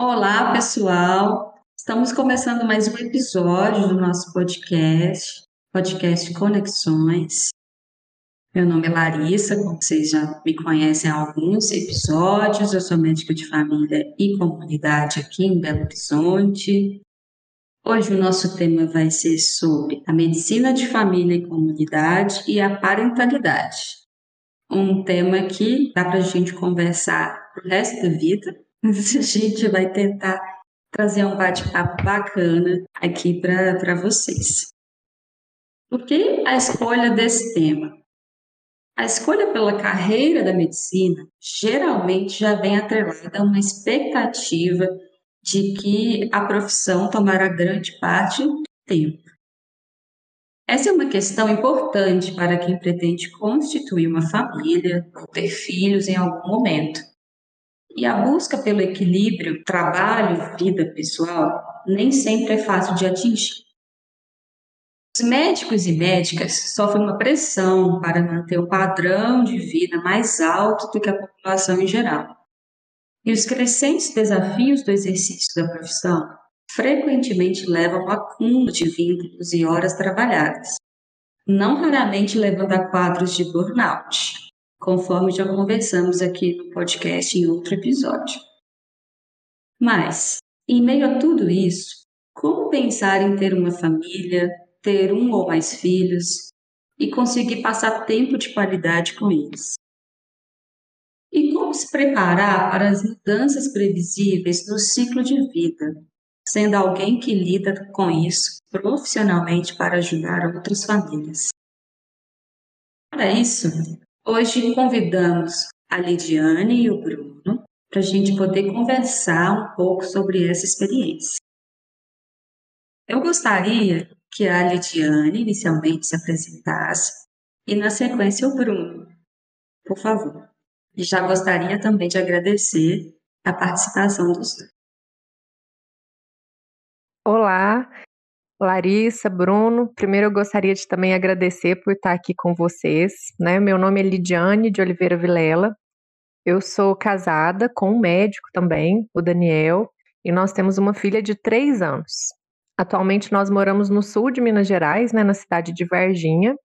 Olá, pessoal. Estamos começando mais um episódio do nosso podcast, podcast Conexões. Meu nome é Larissa, como vocês já me conhecem há alguns episódios. Eu sou médica de família e comunidade aqui em Belo Horizonte. Hoje o nosso tema vai ser sobre a medicina de família e comunidade e a parentalidade. Um tema que dá para a gente conversar o resto da vida, a gente vai tentar trazer um bate-papo bacana aqui para vocês. Por que a escolha desse tema? A escolha pela carreira da medicina geralmente já vem atrelada a uma expectativa de que a profissão tomará grande parte do tempo. Essa é uma questão importante para quem pretende constituir uma família ou ter filhos em algum momento. E a busca pelo equilíbrio trabalho-vida pessoal nem sempre é fácil de atingir. Os médicos e médicas sofrem uma pressão para manter o padrão de vida mais alto do que a população em geral. E os crescentes desafios do exercício da profissão frequentemente levam ao acúmulo de vínculos e horas trabalhadas, não raramente levando a quadros de burnout, conforme já conversamos aqui no podcast em outro episódio. Mas, em meio a tudo isso, como pensar em ter uma família, ter um ou mais filhos e conseguir passar tempo de qualidade com eles. E como se preparar para as mudanças previsíveis no ciclo de vida, sendo alguém que lida com isso profissionalmente para ajudar outras famílias. Para isso, hoje convidamos a Lidiane e o Bruno para a gente poder conversar um pouco sobre essa experiência. Eu gostaria que a Lidiane inicialmente se apresentasse e, na sequência, o Bruno. Por favor. E já gostaria também de agradecer a participação dos dois. Olá, Larissa, Bruno. Primeiro eu gostaria de também agradecer por estar aqui com vocês. Né? Meu nome é Lidiane de Oliveira Vilela. Eu sou casada com um médico também, o Daniel, e nós temos uma filha de três anos. Atualmente nós moramos no sul de Minas Gerais, né, na cidade de Varginha.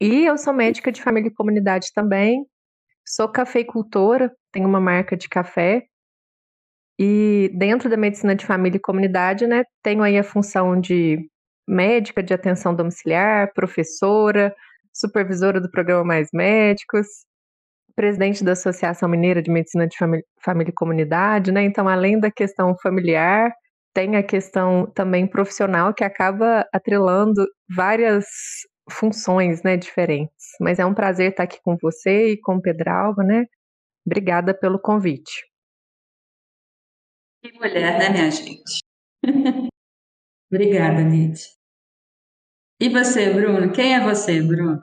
E eu sou médica de família e comunidade também. Sou cafeicultora, tenho uma marca de café. E dentro da medicina de família e comunidade, né, tenho aí a função de médica de atenção domiciliar, professora, supervisora do programa Mais Médicos, presidente da Associação Mineira de Medicina de Família, Família e Comunidade, né? Então, além da questão familiar, tem a questão também profissional que acaba atrelando várias funções, né, diferentes. Mas é um prazer estar aqui com você e com o Pedralva, né? Obrigada pelo convite. Que mulher, né, minha gente? Obrigada, Lid. E você, Bruno? Quem é você, Bruno?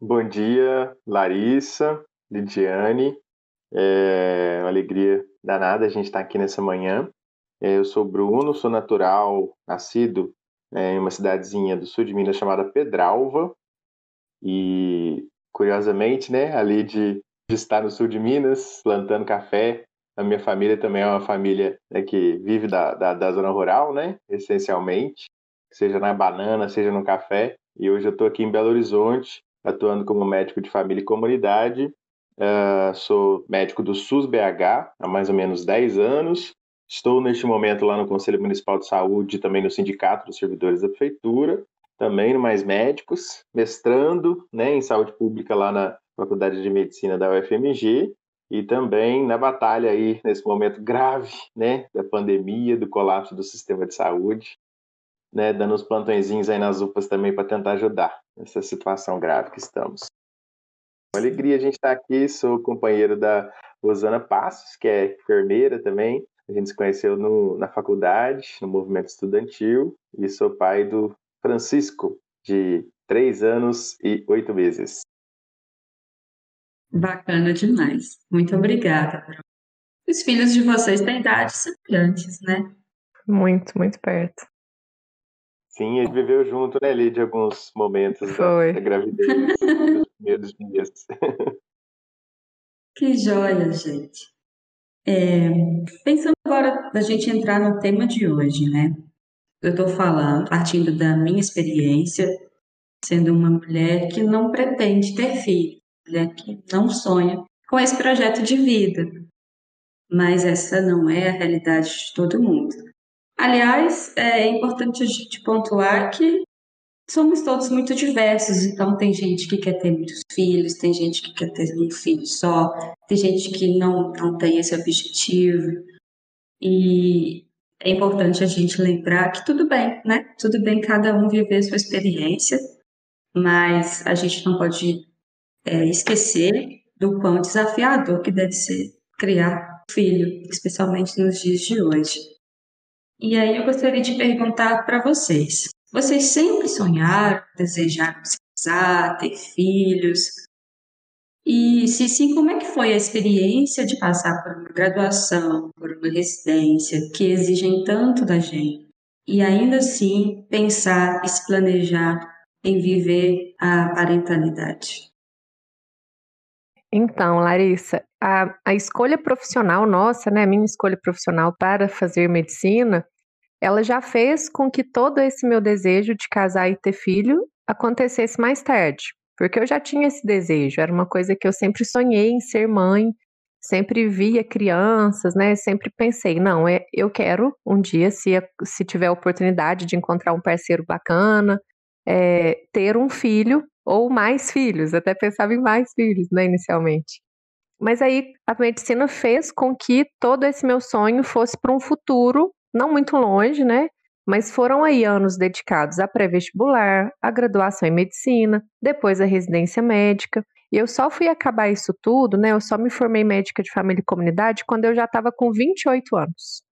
Bom dia, Larissa, Lidiane. É uma alegria danada a gente estar aqui nessa manhã. É, eu sou Bruno, sou natural, nascido é, em uma cidadezinha do sul de Minas chamada Pedralva. E, curiosamente, né, ali de estar no sul de Minas, plantando café, a minha família também é uma família né, que vive da, da, da, zona rural, né, essencialmente, seja na banana, seja no café. E hoje eu estou aqui em Belo Horizonte, atuando como médico de família e comunidade. Uh, sou médico do SUS BH há mais ou menos 10 anos. Estou neste momento lá no Conselho Municipal de Saúde, também no Sindicato dos Servidores da Prefeitura, também no Mais Médicos, mestrando né, em saúde pública lá na Faculdade de Medicina da UFMG e também na batalha aí nesse momento grave, né, da pandemia, do colapso do sistema de saúde, né, dando uns plantõezinhos aí nas UPAs também para tentar ajudar nessa situação grave que estamos. Uma alegria a gente estar aqui, sou companheiro da Rosana Passos, que é enfermeira também, a gente se conheceu no, na faculdade, no movimento estudantil, e sou pai do Francisco, de três anos e oito meses. Bacana demais. Muito obrigada. Os filhos de vocês têm idades semelhantes, né? Muito, muito perto. Sim, a gente viveu junto, né, de alguns momentos da, da, gravidez, dos primeiros dias. Que joia, gente. É, pensando agora da gente entrar no tema de hoje, né? Eu estou falando, partindo da minha experiência, sendo uma mulher que não pretende ter filho, mulher que não sonha com esse projeto de vida. Mas essa não é a realidade de todo mundo. Aliás, é importante a gente pontuar que somos todos muito diversos, então tem gente que quer ter muitos filhos, tem gente que quer ter um filho só, tem gente que não, não tem esse objetivo. E é importante a gente lembrar que tudo bem, né? Tudo bem cada um viver sua experiência, mas a gente não pode é, esquecer do quão desafiador que deve ser criar filho, especialmente nos dias de hoje. E aí eu gostaria de perguntar para vocês: vocês sempre sonharam, desejaram se casar, ter filhos? E se sim, como é que foi a experiência de passar por uma graduação, por uma residência que exigem tanto da gente? E ainda assim pensar e se planejar em viver a parentalidade? Então, Larissa, a, a escolha profissional nossa, né, minha escolha profissional para fazer medicina, ela já fez com que todo esse meu desejo de casar e ter filho acontecesse mais tarde, porque eu já tinha esse desejo, era uma coisa que eu sempre sonhei em ser mãe, sempre via crianças, né? Sempre pensei, não, é, eu quero um dia, se, se tiver a oportunidade de encontrar um parceiro bacana, é, ter um filho ou mais filhos, até pensava em mais filhos, né, inicialmente. Mas aí a medicina fez com que todo esse meu sonho fosse para um futuro não muito longe, né? Mas foram aí anos dedicados a pré-vestibular, a graduação em medicina, depois a residência médica. E eu só fui acabar isso tudo, né? Eu só me formei médica de família e comunidade quando eu já estava com 28 anos.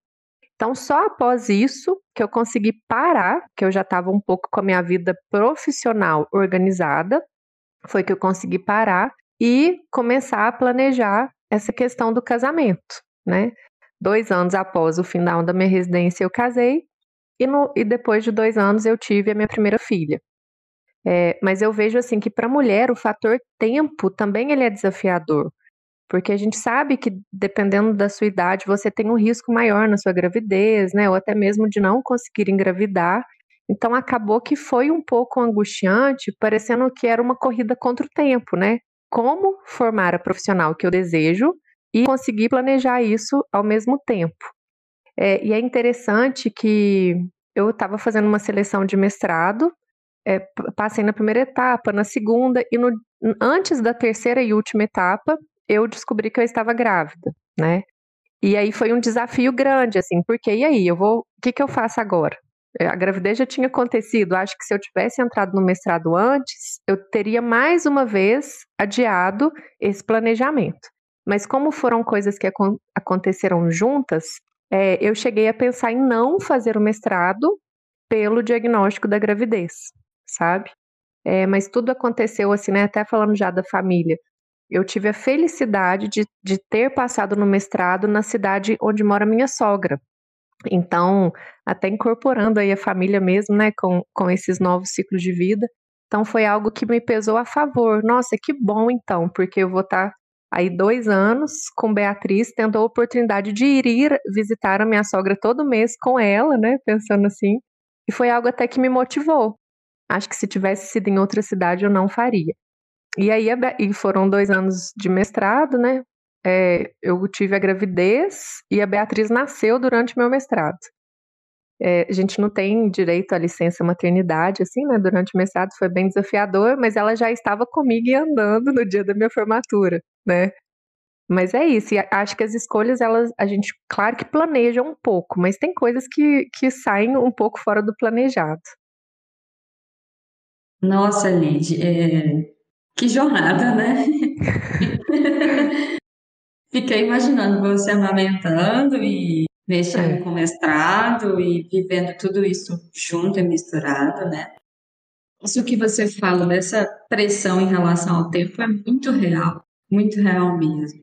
Então, só após isso que eu consegui parar, que eu já estava um pouco com a minha vida profissional organizada, foi que eu consegui parar e começar a planejar essa questão do casamento, né? Dois anos após o final da minha residência, eu casei e, no, e depois de dois anos eu tive a minha primeira filha. É, mas eu vejo assim que para a mulher o fator tempo também ele é desafiador, porque a gente sabe que dependendo da sua idade você tem um risco maior na sua gravidez, né, ou até mesmo de não conseguir engravidar. Então acabou que foi um pouco angustiante, parecendo que era uma corrida contra o tempo, né? Como formar a profissional que eu desejo e conseguir planejar isso ao mesmo tempo. É, e é interessante que eu estava fazendo uma seleção de mestrado, é, passei na primeira etapa, na segunda, e no, antes da terceira e última etapa, eu descobri que eu estava grávida, né? E aí foi um desafio grande, assim, porque e aí, eu vou, o que, que eu faço agora? É, a gravidez já tinha acontecido, acho que se eu tivesse entrado no mestrado antes, eu teria mais uma vez adiado esse planejamento. Mas como foram coisas que ac aconteceram juntas, é, eu cheguei a pensar em não fazer o mestrado pelo diagnóstico da gravidez, sabe? É, mas tudo aconteceu assim, né? Até falando já da família. Eu tive a felicidade de, de ter passado no mestrado na cidade onde mora minha sogra. Então, até incorporando aí a família mesmo, né, com, com esses novos ciclos de vida. Então, foi algo que me pesou a favor. Nossa, que bom então, porque eu vou estar tá Aí, dois anos, com Beatriz, tendo a oportunidade de ir, ir visitar a minha sogra todo mês com ela, né? Pensando assim. E foi algo até que me motivou. Acho que se tivesse sido em outra cidade, eu não faria. E aí, e foram dois anos de mestrado, né? É, eu tive a gravidez e a Beatriz nasceu durante meu mestrado. É, a gente não tem direito à licença maternidade, assim, né? Durante o mestrado foi bem desafiador, mas ela já estava comigo e andando no dia da minha formatura, né? Mas é isso, e acho que as escolhas, elas, a gente, claro que planeja um pouco, mas tem coisas que, que saem um pouco fora do planejado. Nossa, Lid, é... que jornada, né? Fiquei imaginando você amamentando e mexendo é. com mestrado e vivendo tudo isso junto e misturado, né? Isso que você fala dessa pressão em relação ao tempo é muito real, muito real mesmo.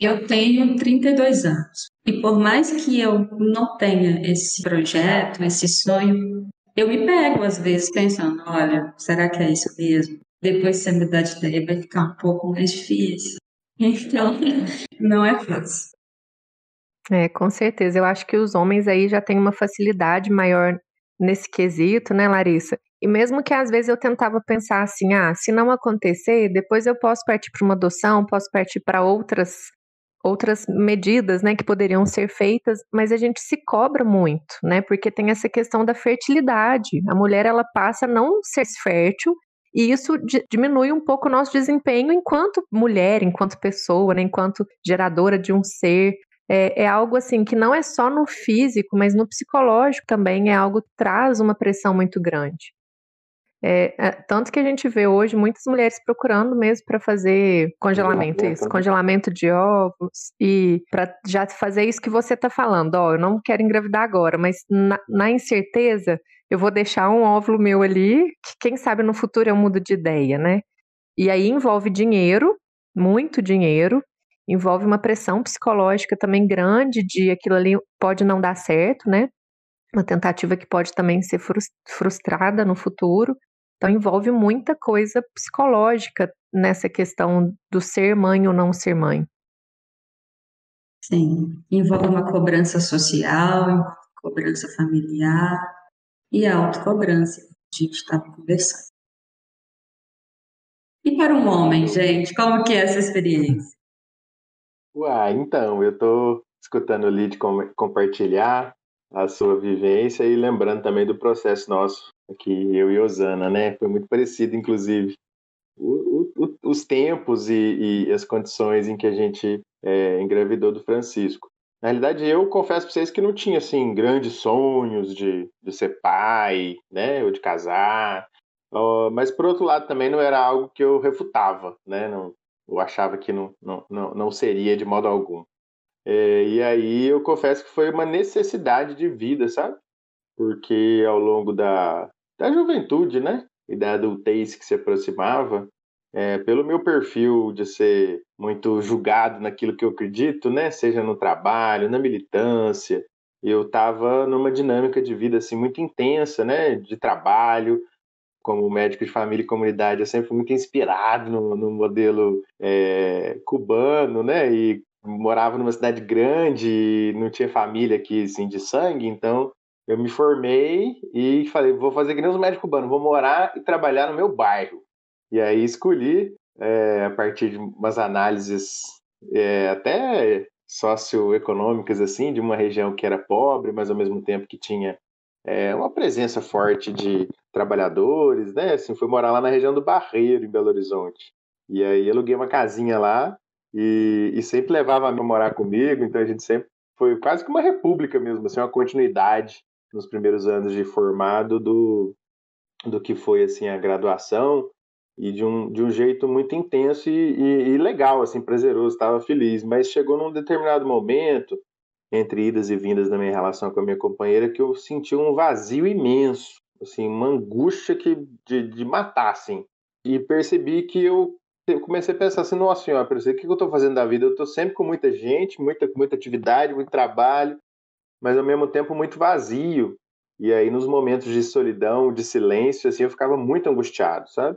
Eu tenho 32 anos e por mais que eu não tenha esse projeto, esse sonho, eu me pego às vezes pensando, olha, será que é isso mesmo? Depois mudar de ideia vai ficar um pouco mais difícil. Então, não é fácil. É, com certeza. Eu acho que os homens aí já têm uma facilidade maior nesse quesito, né, Larissa? E mesmo que às vezes eu tentava pensar assim, ah, se não acontecer, depois eu posso partir para uma adoção, posso partir para outras outras medidas, né, que poderiam ser feitas, mas a gente se cobra muito, né? Porque tem essa questão da fertilidade. A mulher ela passa a não ser fértil e isso diminui um pouco o nosso desempenho enquanto mulher, enquanto pessoa, né, enquanto geradora de um ser. É, é, algo assim que não é só no físico, mas no psicológico também é algo que traz uma pressão muito grande. É, é, tanto que a gente vê hoje muitas mulheres procurando mesmo para fazer congelamento, isso, né? congelamento de óvulos e para já fazer isso que você está falando. Ó, eu não quero engravidar agora, mas na, na, incerteza eu vou deixar um óvulo meu ali, que quem sabe no futuro eu mudo de ideia, né? E aí envolve dinheiro, muito dinheiro, envolve uma pressão psicológica também grande de aquilo ali pode não dar certo, né? Uma tentativa que pode também ser frustrada no futuro. Então envolve muita coisa psicológica nessa questão do ser mãe ou não ser mãe. Sim, envolve uma cobrança social, cobrança familiar e a autocobrança que a gente estava conversando. E para um homem, gente, como que é essa experiência? Uai, então, eu estou escutando o Lid compartilhar a sua vivência e lembrando também do processo nosso aqui, eu e Osana, né? Foi muito parecido, inclusive. O, o, os tempos e, e, as condições em que a gente é, engravidou do Francisco. Na realidade, eu confesso para vocês que não tinha assim grandes sonhos de, de ser pai, né, ou de casar. Uh, mas por outro lado também não era algo que eu refutava, né? Não, eu achava que não, não, não, não seria de modo algum. É, e aí eu confesso que foi uma necessidade de vida, sabe? Porque ao longo da, da juventude, né? E da adultez que se aproximava, é, pelo meu perfil de ser muito julgado naquilo que eu acredito, né? Seja no trabalho, na militância, eu estava numa dinâmica de vida assim muito intensa, né? De trabalho, como médico de família e comunidade, eu sempre fui muito inspirado no, no modelo é, cubano, né? E morava numa cidade grande, não tinha família aqui assim de sangue, então eu me formei e falei, vou fazer que nem os médicos cubanos, vou morar e trabalhar no meu bairro. E aí escolhi, é, a partir de umas análises é, até socioeconômicas, assim, de uma região que era pobre, mas ao mesmo tempo que tinha é, uma presença forte de trabalhadores, né? Assim, fui morar lá na região do Barreiro, em Belo Horizonte. E aí aluguei uma casinha lá e, e sempre levava a morar comigo, então a gente sempre foi quase que uma república mesmo, assim, uma continuidade nos primeiros anos de formado do, do que foi assim a graduação e de um, de um jeito muito intenso e, e, e legal, assim, prazeroso, estava feliz. Mas chegou num determinado momento, entre idas e vindas da minha relação com a minha companheira, que eu senti um vazio imenso, assim, uma angústia que, de, de matar, assim. E percebi que eu, comecei a pensar assim, nossa senhora, o que eu estou fazendo da vida? Eu estou sempre com muita gente, muita, muita atividade, muito trabalho, mas ao mesmo tempo muito vazio. E aí, nos momentos de solidão, de silêncio, assim, eu ficava muito angustiado, sabe?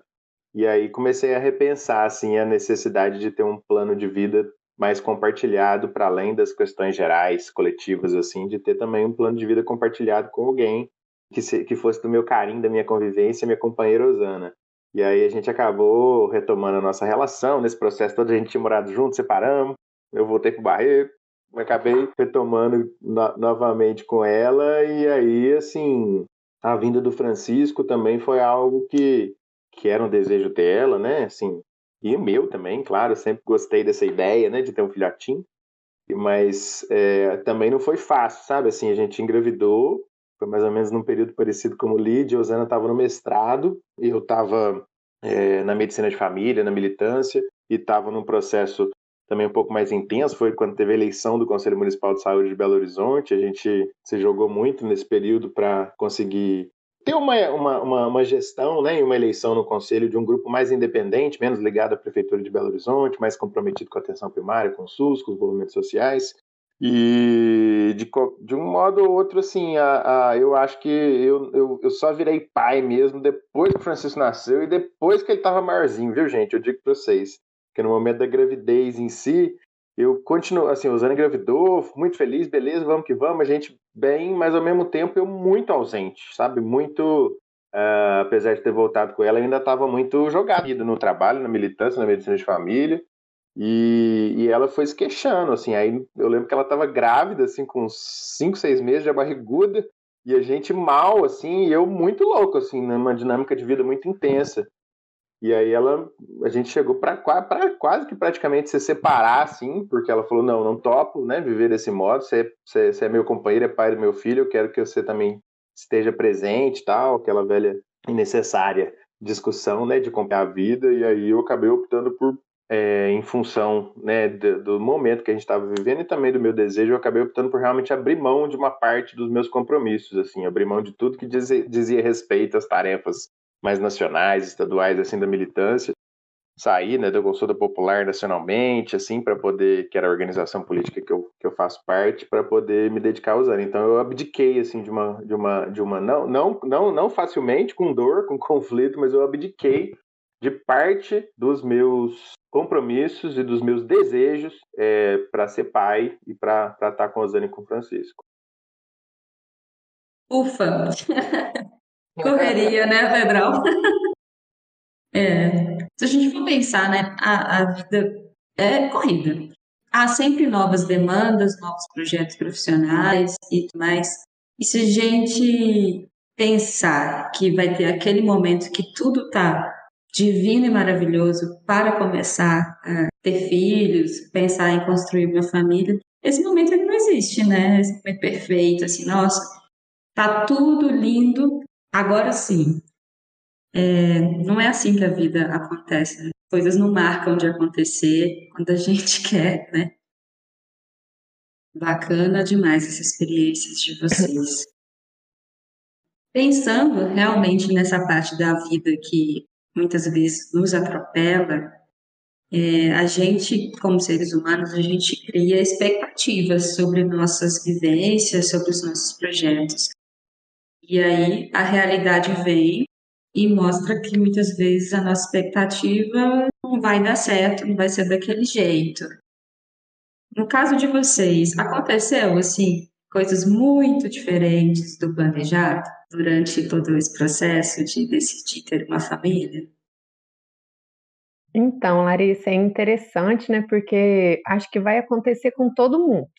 E aí comecei a repensar, assim, a necessidade de ter um plano de vida mais compartilhado para além das questões gerais, coletivas, assim, de ter também um plano de vida compartilhado com alguém que, se, que fosse do meu carinho, da minha convivência, minha companheira Osana. E aí a gente acabou retomando a nossa relação, nesse processo todo a gente tinha morado junto, separamos, eu voltei pro Barreiro, acabei retomando no, novamente com ela e aí assim a vinda do Francisco também foi algo que que era um desejo dela, né? Assim e o meu também, claro, sempre gostei dessa ideia, né, de ter um filhotinho. Mas é, também não foi fácil, sabe? Assim, a gente engravidou, foi mais ou menos num período parecido como o Lídia. A Osana estava no mestrado e eu estava é, na medicina de família, na militância, e estava num processo também um pouco mais intenso foi quando teve a eleição do Conselho Municipal de Saúde de Belo Horizonte. A gente se jogou muito nesse período para conseguir ter uma, uma, uma, uma, gestão né, e uma eleição no Conselho de um grupo mais independente, menos ligado à Prefeitura de Belo Horizonte, mais comprometido com a atenção primária, com o SUS, com os movimentos sociais. E de, de um modo ou outro, assim, a, a, eu acho que eu, eu, eu só virei pai mesmo depois que o Francisco nasceu e depois que ele estava maiorzinho, viu, gente? Eu digo para vocês que no momento da gravidez em si, eu continuo, assim, o Zana engravidou, muito feliz, beleza, vamos que vamos, a gente bem, mas ao mesmo tempo eu muito ausente, sabe? Muito, uh, apesar de ter voltado com ela, ainda estava muito jogado no trabalho, na militância, na medicina de família, e, e ela foi se queixando, assim, aí eu lembro que ela estava grávida, assim, com 5, 6 meses, já barriguda, e a gente mal, assim, e eu muito louco, assim, numa dinâmica de vida muito intensa. E aí ela, a gente chegou para quase que praticamente se separar, assim, porque ela falou, não, não topo, né, viver desse modo, você, você, você é meu companheiro, é pai do meu filho, eu quero que você também esteja presente tal, aquela velha e necessária discussão, né, de acompanhar a vida, e aí eu acabei optando por, é, em função, né, do, do momento que a gente estava vivendo e também do meu desejo, eu acabei optando por realmente abrir mão de uma parte dos meus compromissos, assim, abrir mão de tudo que dizia, dizia respeito às tarefas mais nacionais, estaduais, assim, da militância, sair, né, da consulta popular nacionalmente, assim, para poder, que era a organização política que eu, que eu faço parte, para poder me dedicar aos anos. Então eu abdiquei, assim, de uma, de uma, de uma, não, não, não, não facilmente, com dor, com conflito, mas eu abdiquei de parte dos meus compromissos e dos meus desejos é, para ser pai e para estar tá com a Zane e com o Francisco. Ufa! Correria, né, Pedrão? é. Se a gente for pensar, né, a, a vida é corrida. Há sempre novas demandas, novos projetos profissionais e tudo mais. E se a gente pensar que vai ter aquele momento que tudo tá divino e maravilhoso para começar a ter filhos, pensar em construir uma família, esse momento ele não existe, né? Esse momento perfeito, assim, nossa, tá tudo lindo, Agora sim, é, não é assim que a vida acontece. Né? Coisas não marcam de acontecer quando a gente quer, né? Bacana demais essa experiência de vocês. Pensando realmente nessa parte da vida que muitas vezes nos atropela, é, a gente, como seres humanos, a gente cria expectativas sobre nossas vivências, sobre os nossos projetos. E aí a realidade vem e mostra que muitas vezes a nossa expectativa não vai dar certo, não vai ser daquele jeito. No caso de vocês, aconteceu assim coisas muito diferentes do planejado durante todo esse processo de decidir ter uma família? Então, Larissa, é interessante, né? Porque acho que vai acontecer com todo mundo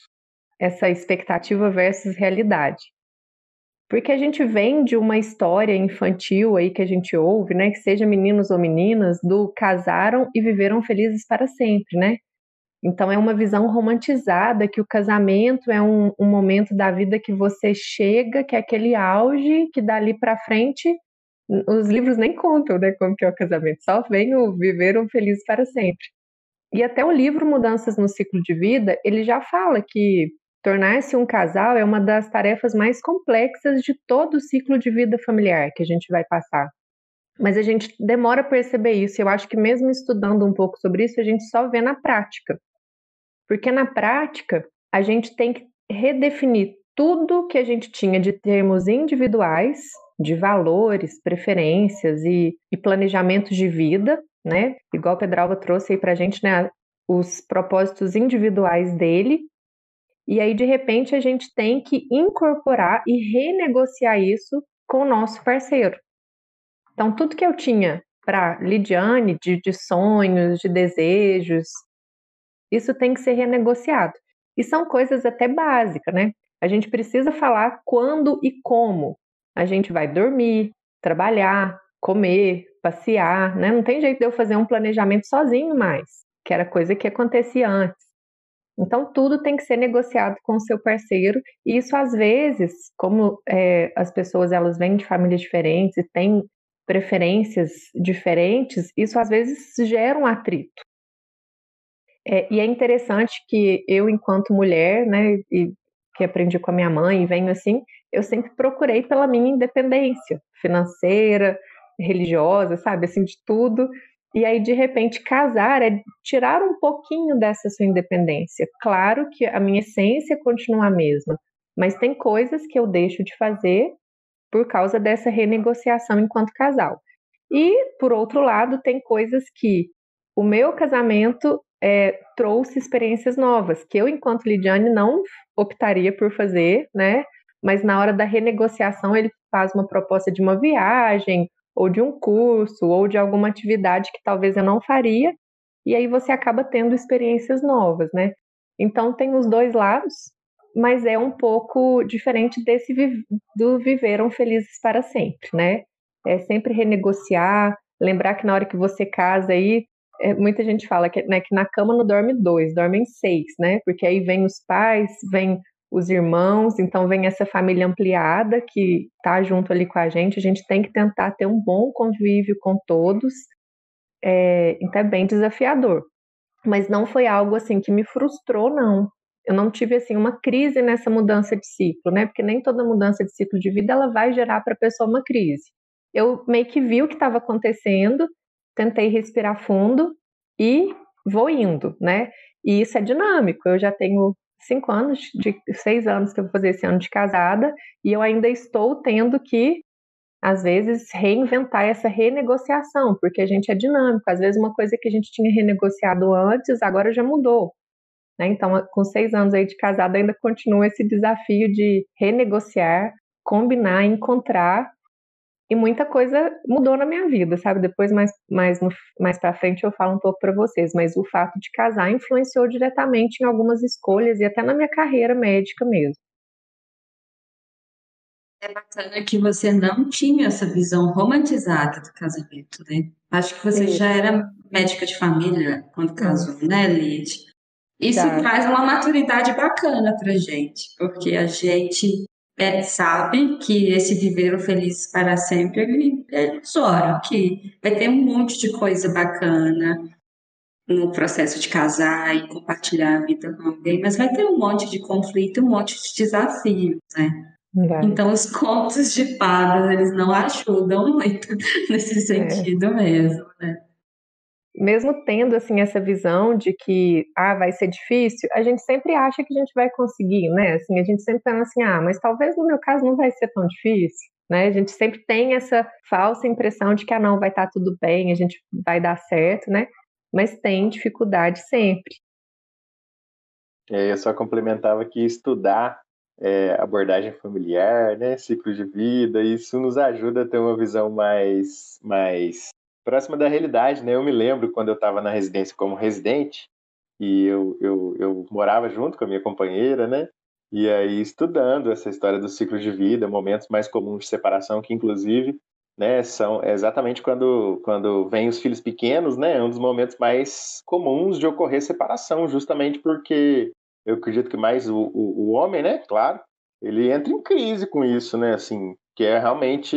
essa expectativa versus realidade. Porque a gente vem de uma história infantil aí que a gente ouve, né? Que seja meninos ou meninas, do casaram e viveram felizes para sempre, né? Então é uma visão romantizada que o casamento é um, um momento da vida que você chega, que é aquele auge, que dali para frente os livros nem contam, né, como que é o casamento, só vem o viveram felizes para sempre. E até o livro Mudanças no Ciclo de Vida, ele já fala que Tornar-se um casal é uma das tarefas mais complexas de todo o ciclo de vida familiar que a gente vai passar. Mas a gente demora a perceber isso. Eu acho que mesmo estudando um pouco sobre isso, a gente só vê na prática. Porque na prática, a gente tem que redefinir tudo que a gente tinha de termos individuais, de valores, preferências e, e planejamentos de vida, né? Igual o Pedralva trouxe aí pra gente, né? Os propósitos individuais dele e aí, de repente, a gente tem que incorporar e renegociar isso com o nosso parceiro. Então, tudo que eu tinha para Lidiane, de, de sonhos, de desejos, isso tem que ser renegociado. E são coisas até básicas, né? A gente precisa falar quando e como a gente vai dormir, trabalhar, comer, passear, né? Não tem jeito de eu fazer um planejamento sozinho mais, que era coisa que acontecia antes. Então, tudo tem que ser negociado com o seu parceiro, e isso às vezes, como é, as pessoas elas vêm de famílias diferentes e têm preferências diferentes, isso às vezes gera um atrito. É, e é interessante que eu, enquanto mulher, né, e que aprendi com a minha mãe e venho assim, eu sempre procurei pela minha independência financeira, religiosa, sabe, assim, de tudo. E aí, de repente, casar é tirar um pouquinho dessa sua independência. Claro que a minha essência continua a mesma, mas tem coisas que eu deixo de fazer por causa dessa renegociação enquanto casal. E, por outro lado, tem coisas que o meu casamento é, trouxe experiências novas, que eu, enquanto Lidiane, não optaria por fazer, né? Mas na hora da renegociação, ele faz uma proposta de uma viagem, ou de um curso, ou de alguma atividade que talvez eu não faria, e aí você acaba tendo experiências novas, né? Então tem os dois lados, mas é um pouco diferente desse do viveram felizes para sempre, né? É sempre renegociar, lembrar que na hora que você casa aí, é, muita gente fala que, né, que na cama não dorme dois, dormem seis, né? Porque aí vem os pais, vem os irmãos, então vem essa família ampliada que tá junto ali com a gente. A gente tem que tentar ter um bom convívio com todos. É, então é bem desafiador. Mas não foi algo assim que me frustrou, não eu não tive assim uma crise nessa mudança de ciclo, né? Porque nem toda mudança de ciclo de vida ela vai gerar para a pessoa uma crise. Eu meio que vi o que estava acontecendo, tentei respirar fundo e vou indo, né? E isso é dinâmico. Eu já tenho cinco anos, de seis anos que eu vou fazer esse ano de casada e eu ainda estou tendo que às vezes reinventar essa renegociação, porque a gente é dinâmico. Às vezes uma coisa que a gente tinha renegociado antes agora já mudou. Né? Então, com seis anos aí de casada, ainda continua esse desafio de renegociar, combinar, encontrar. E muita coisa mudou na minha vida, sabe? Depois, mais, mais, mais para frente, eu falo um pouco para vocês. Mas o fato de casar influenciou diretamente em algumas escolhas e até na minha carreira médica mesmo. É bacana que você não tinha essa visão romantizada do casamento, né? Acho que você já era médica de família quando casou, né, Lid? Isso tá. traz uma maturidade bacana para gente, porque a gente é, sabe que esse viver feliz para sempre ele é ilusório, que vai ter um monte de coisa bacana no processo de casar e compartilhar a vida com alguém, mas vai ter um monte de conflito, um monte de desafio, né? Vai. Então os contos de fadas eles não ajudam muito nesse é. sentido é. mesmo, né? Mesmo tendo assim essa visão de que ah, vai ser difícil, a gente sempre acha que a gente vai conseguir, né? Assim, a gente sempre pensa assim, ah, mas talvez no meu caso não vai ser tão difícil, né? A gente sempre tem essa falsa impressão de que ah, não, vai estar tá tudo bem, a gente vai dar certo, né? Mas tem dificuldade sempre. É, eu só complementava que estudar é, abordagem familiar, né, ciclo de vida, isso nos ajuda a ter uma visão mais, mais próxima da realidade, né? Eu me lembro quando eu estava na residência como residente e eu, eu, eu morava junto com a minha companheira, né? E aí estudando essa história do ciclo de vida, momentos mais comuns de separação, que inclusive, né, são exatamente quando quando vêm os filhos pequenos, né? É um dos momentos mais comuns de ocorrer separação, justamente porque eu acredito que mais o, o, o homem, né? Claro, ele entra em crise com isso, né? Assim, que é realmente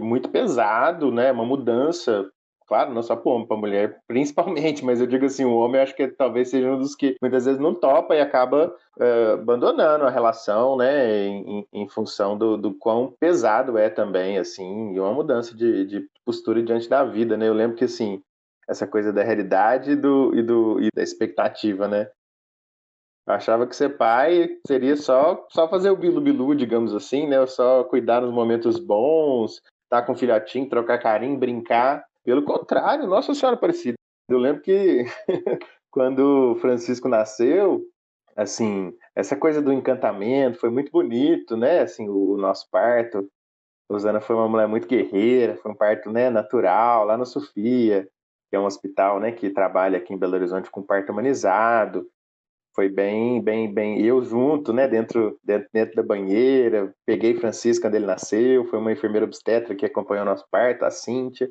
muito pesado, né? Uma mudança Claro, não só para homem, para mulher principalmente, mas eu digo assim, o homem acho que talvez seja um dos que muitas vezes não topa e acaba uh, abandonando a relação, né, em, em função do, do, quão pesado é também, assim, e uma mudança de, de, postura diante da vida, né, eu lembro que, assim, essa coisa da realidade e, do, e, do, e da expectativa, né, eu achava que ser pai seria só, só fazer o bilu-bilu, digamos assim, né, só cuidar nos momentos bons, estar tá com o filhotinho, trocar carinho, brincar, pelo contrário, Nossa Senhora Aparecida. Eu lembro que quando Francisco nasceu, assim, essa coisa do encantamento foi muito bonito, né? Assim, o, o nosso parto. Rosana foi uma mulher muito guerreira, foi um parto, né, natural, lá na Sofia, que é um hospital, né, que trabalha aqui em Belo Horizonte com parto humanizado. Foi bem, bem, bem. Eu junto, né, dentro, dentro, dentro da banheira, peguei Francisco quando ele nasceu, foi uma enfermeira obstetra que acompanhou o nosso parto, a Cíntia.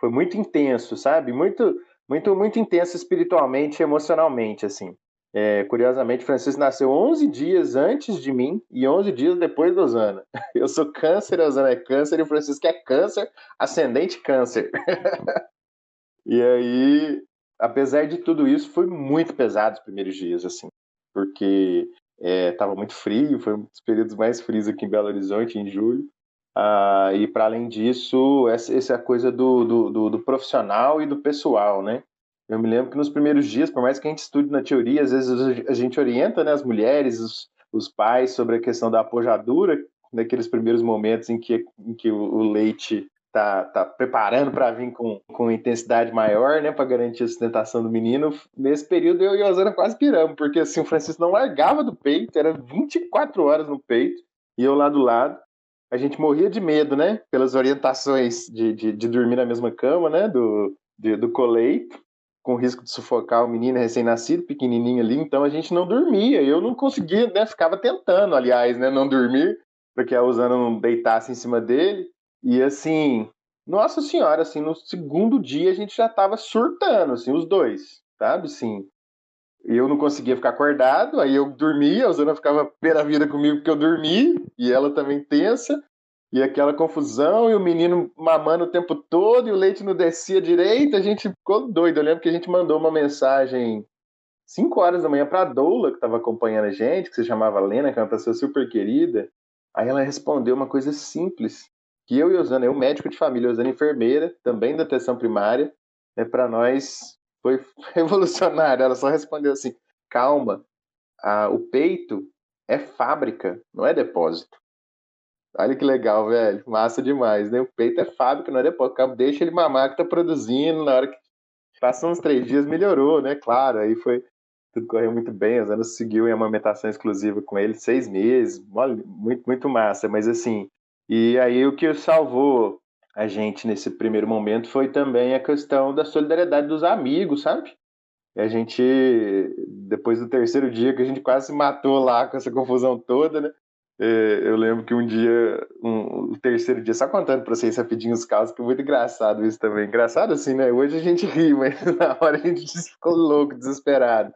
Foi muito intenso, sabe? Muito, muito, muito intenso espiritualmente e emocionalmente, assim. É, curiosamente, Francisco nasceu 11 dias antes de mim e 11 dias depois da Osana. Eu sou câncer, a Osana é câncer e o Francisco é câncer, ascendente câncer. e aí, apesar de tudo isso, foi muito pesado os primeiros dias, assim, porque estava é, muito frio, foi um dos períodos mais frios aqui em Belo Horizonte, em julho. Ah, e para além disso, essa, essa coisa do, do, do, do, profissional e do pessoal, né? Eu me lembro que nos primeiros dias, por mais que a gente estude na teoria, às vezes a gente orienta né, as mulheres, os, os pais sobre a questão da apojadura, naqueles primeiros momentos em que, em que o, o leite tá, tá preparando para vir com, com intensidade maior, né, para garantir a sustentação do menino. Nesse período eu e a Osana quase piramos, porque assim, o Francisco não largava do peito, era 24 horas no peito, e eu lá do lado. A gente morria de medo, né, pelas orientações de, de, de dormir na mesma cama, né, do, de, do coleito, com risco de sufocar o menino recém-nascido, pequenininho ali, então a gente não dormia, eu não conseguia, né, ficava tentando, aliás, né, não dormir, para que a Osana não deitasse em cima dele, e assim, nossa senhora, assim, no segundo dia a gente já tava surtando, assim, os dois, sabe? Assim, eu não conseguia ficar acordado, aí eu dormia, a Zana ficava pela vida comigo porque eu dormi, e ela também tensa, e aquela confusão, e o menino mamando o tempo todo, e o leite não descia direito, a gente ficou doido. Eu lembro que a gente mandou uma mensagem 5 horas da manhã pra Doula, que estava acompanhando a gente, que se chamava Lena, que é uma pessoa super querida. Aí ela respondeu uma coisa simples que eu e Osana, eu médico de família, Osana enfermeira, também da atenção primária, né, para nós foi revolucionário. Ela só respondeu assim: calma, a, o peito é fábrica, não é depósito. Olha que legal, velho. Massa demais, né? O peito é fábrica, não é depósito. Deixa ele mamar que tá produzindo. Na hora que passou uns três dias, melhorou, né? Claro, aí foi. Tudo correu muito bem. A Osana seguiu em amamentação exclusiva com ele seis meses. Muito, muito massa. Mas assim, e aí o que salvou a gente nesse primeiro momento foi também a questão da solidariedade dos amigos, sabe? E a gente, depois do terceiro dia, que a gente quase se matou lá com essa confusão toda, né? É, eu lembro que um dia, um, o terceiro dia, só contando pra vocês rapidinho os casos, que é muito engraçado isso também. Engraçado assim, né? Hoje a gente ri, mas na hora a gente ficou louco, desesperado.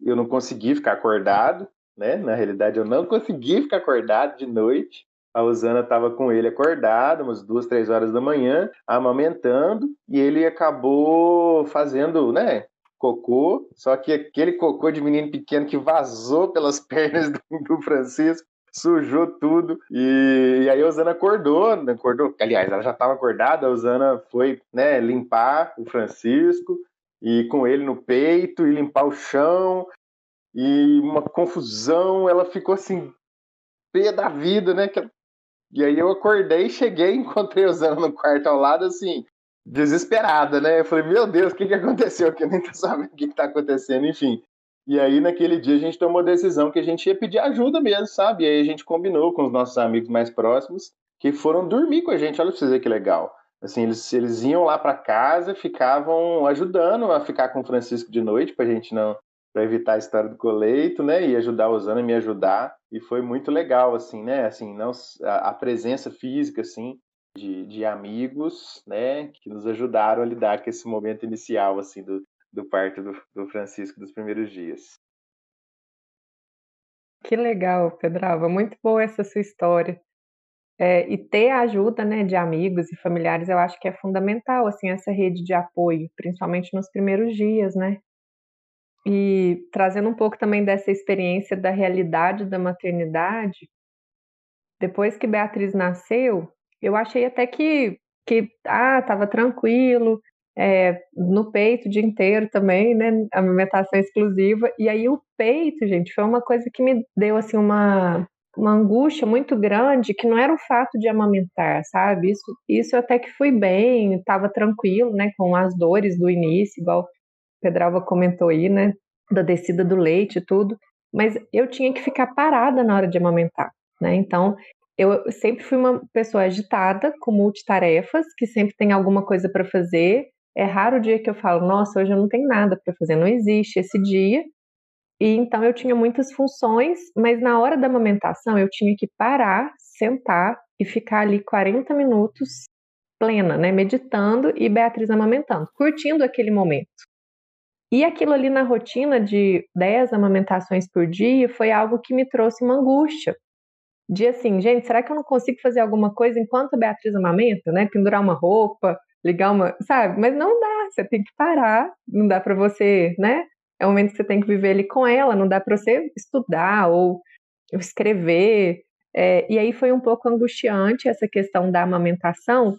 Eu não consegui ficar acordado, né? Na realidade, eu não consegui ficar acordado de noite a Osana estava com ele acordado, umas duas, três horas da manhã, amamentando, e ele acabou fazendo, né, cocô, só que aquele cocô de menino pequeno que vazou pelas pernas do, do Francisco, sujou tudo, e, e, aí a Osana acordou, acordou, aliás, ela já estava acordada, a Osana foi, né, limpar o Francisco, e com ele no peito, e limpar o chão, e uma confusão, ela ficou assim, pé da vida, né? Que e aí eu acordei, cheguei, encontrei o Zana no quarto ao lado, assim, desesperada, né? Eu falei, meu Deus, o que, que aconteceu? Que eu nem tô sabendo o que, que tá acontecendo, enfim. E aí, naquele dia, a gente tomou a decisão que a gente ia pedir ajuda mesmo, sabe? E aí a gente combinou com os nossos amigos mais próximos que foram dormir com a gente. Olha pra vocês que legal. Assim, eles, eles iam lá para casa, ficavam ajudando a ficar com o Francisco de noite, pra gente não, para evitar a história do coleito, né? E ajudar a Osana a me ajudar. E foi muito legal, assim, né? Assim, não, a, a presença física, assim, de, de, amigos, né? Que nos ajudaram a lidar com esse momento inicial, assim, do, do parto do, do Francisco dos primeiros dias. Que legal, Pedrava. Muito boa essa sua história. É, e ter a ajuda né, de amigos e familiares, eu acho que é fundamental, assim, essa rede de apoio, principalmente nos primeiros dias, né? E trazendo um pouco também dessa experiência da realidade da maternidade, depois que Beatriz nasceu, eu achei até que, que ah, estava tranquilo, é, no peito o dia inteiro também, né? Amamentação exclusiva. E aí o peito, gente, foi uma coisa que me deu assim uma, uma angústia muito grande, que não era o fato de amamentar, sabe? Isso, isso até que fui bem, estava tranquilo, né? Com as dores do início, igual Pedralva comentou aí, né? Da descida do leite e tudo. Mas eu tinha que ficar parada na hora de amamentar, né? Então, eu sempre fui uma pessoa agitada, com multitarefas, que sempre tem alguma coisa para fazer. É raro o dia que eu falo, nossa, hoje eu não tenho nada para fazer, não existe esse dia. E então eu tinha muitas funções, mas na hora da amamentação eu tinha que parar, sentar e ficar ali 40 minutos plena, né, meditando e Beatriz amamentando, curtindo aquele momento. E aquilo ali na rotina de 10 amamentações por dia foi algo que me trouxe uma angústia. De assim, gente, será que eu não consigo fazer alguma coisa enquanto a Beatriz amamenta, né? Pendurar uma roupa, ligar uma, sabe? Mas não dá, você tem que parar, não dá para você, né? É um momento que você tem que viver ali com ela, não dá para você estudar ou escrever. É, e aí foi um pouco angustiante essa questão da amamentação,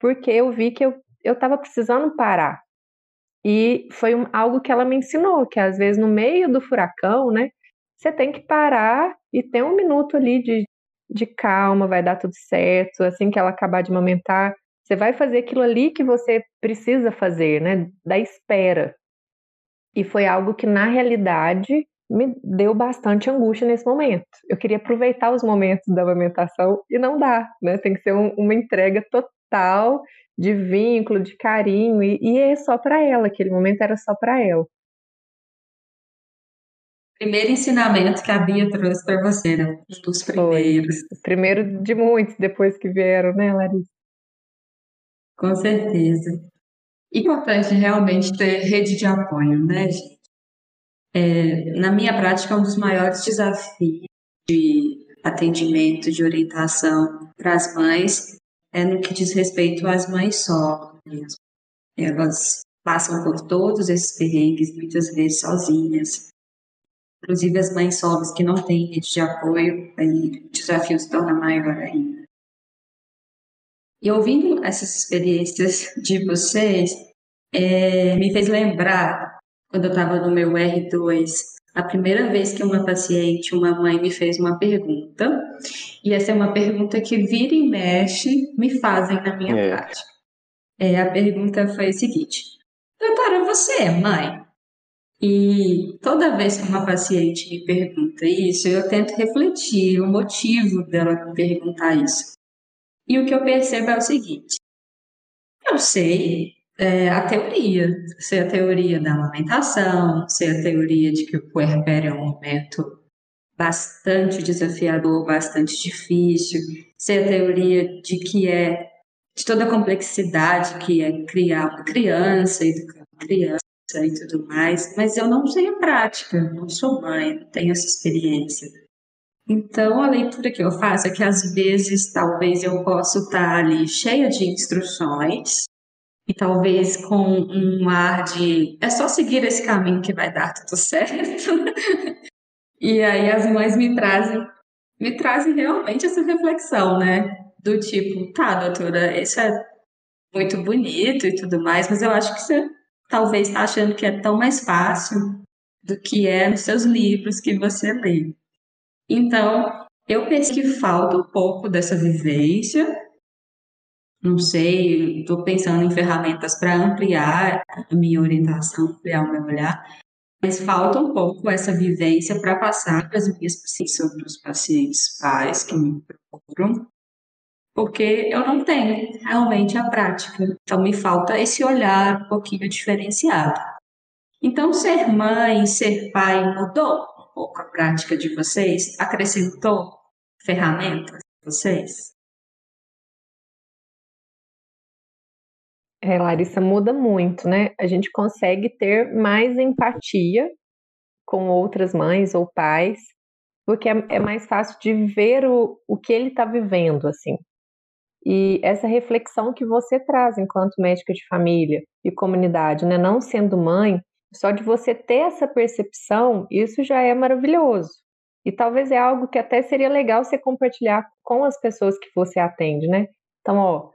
porque eu vi que eu estava precisando parar, e foi um, algo que ela me ensinou, que às vezes no meio do furacão, né, você tem que parar e ter um minuto ali de, de calma, vai dar tudo certo. Assim que ela acabar de amamentar, Você vai fazer aquilo ali que você precisa fazer, né? Da espera. E foi algo que, na realidade, me deu bastante angústia nesse momento. Eu queria aproveitar os momentos da amamentação e não dá, né? Tem que ser um, uma entrega total de vínculo, de carinho, e, e é só para ela, aquele momento era só para ela. Primeiro ensinamento que a Bia trouxe para você, né? Um dos primeiros. Foi. Primeiro de muitos depois que vieram, né, Larissa? Com certeza. Importante realmente ter rede de apoio, né, gente? É, na minha prática, um dos maiores desafios de atendimento, de orientação para as mães é no que diz respeito às mães solo mesmo. Elas passam por todos esses perrengues, muitas vezes sozinhas. Inclusive as mães solos que não têm rede de apoio, aí o desafio se torna maior ainda. E ouvindo essas experiências de vocês, é, me fez lembrar, quando eu estava no meu R2, a primeira vez que uma paciente, uma mãe, me fez uma pergunta, e essa é uma pergunta que vira e mexe me fazem na minha é. prática. É, a pergunta foi a seguinte: Doutora, você é mãe? E toda vez que uma paciente me pergunta isso, eu tento refletir o motivo dela me perguntar isso. E o que eu percebo é o seguinte: eu sei é, a teoria, sei a teoria da amamentação, sei a teoria de que o puerpério é um momento bastante desafiador, bastante difícil, sei a teoria de que é de toda a complexidade que é criar uma criança, educar uma criança e tudo mais, mas eu não sei a prática, não sou mãe, não tenho essa experiência. Então, a leitura que eu faço é que às vezes, talvez eu possa estar ali cheia de instruções e talvez com um ar de é só seguir esse caminho que vai dar tudo certo. e aí as mães me trazem me trazem realmente essa reflexão, né? Do tipo, tá, doutora, isso é muito bonito e tudo mais, mas eu acho que você talvez está achando que é tão mais fácil do que é nos seus livros que você lê. Então, eu penso que falta um pouco dessa vivência. Não sei, estou pensando em ferramentas para ampliar a minha orientação, ampliar o meu olhar, mas falta um pouco essa vivência para passar para as minhas pacientes sobre os pacientes pais que me procuram, porque eu não tenho realmente a prática. Então, me falta esse olhar um pouquinho diferenciado. Então, ser mãe, ser pai mudou um pouco a prática de vocês? Acrescentou ferramentas para vocês? É, Larissa, muda muito, né? A gente consegue ter mais empatia com outras mães ou pais, porque é, é mais fácil de ver o, o que ele está vivendo, assim. E essa reflexão que você traz enquanto médica de família e comunidade, né? Não sendo mãe, só de você ter essa percepção, isso já é maravilhoso. E talvez é algo que até seria legal você compartilhar com as pessoas que você atende, né? Então, ó,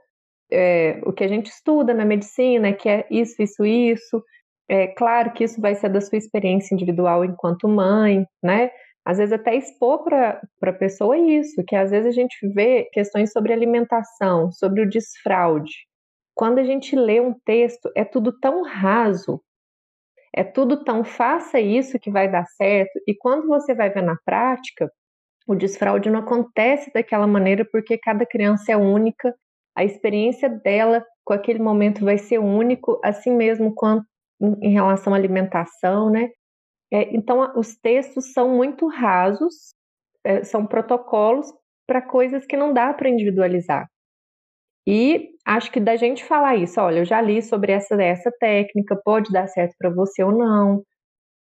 é, o que a gente estuda na medicina é que é isso, isso, isso. É claro que isso vai ser da sua experiência individual enquanto mãe, né? às vezes até expor para a pessoa isso, que às vezes a gente vê questões sobre alimentação, sobre o desfraude. Quando a gente lê um texto, é tudo tão raso, é tudo tão faça isso que vai dar certo, e quando você vai ver na prática, o desfraude não acontece daquela maneira porque cada criança é única, a experiência dela com aquele momento vai ser único, assim mesmo quanto em relação à alimentação, né? É, então, os textos são muito rasos, é, são protocolos para coisas que não dá para individualizar. E acho que da gente falar isso, olha, eu já li sobre essa, essa técnica, pode dar certo para você ou não.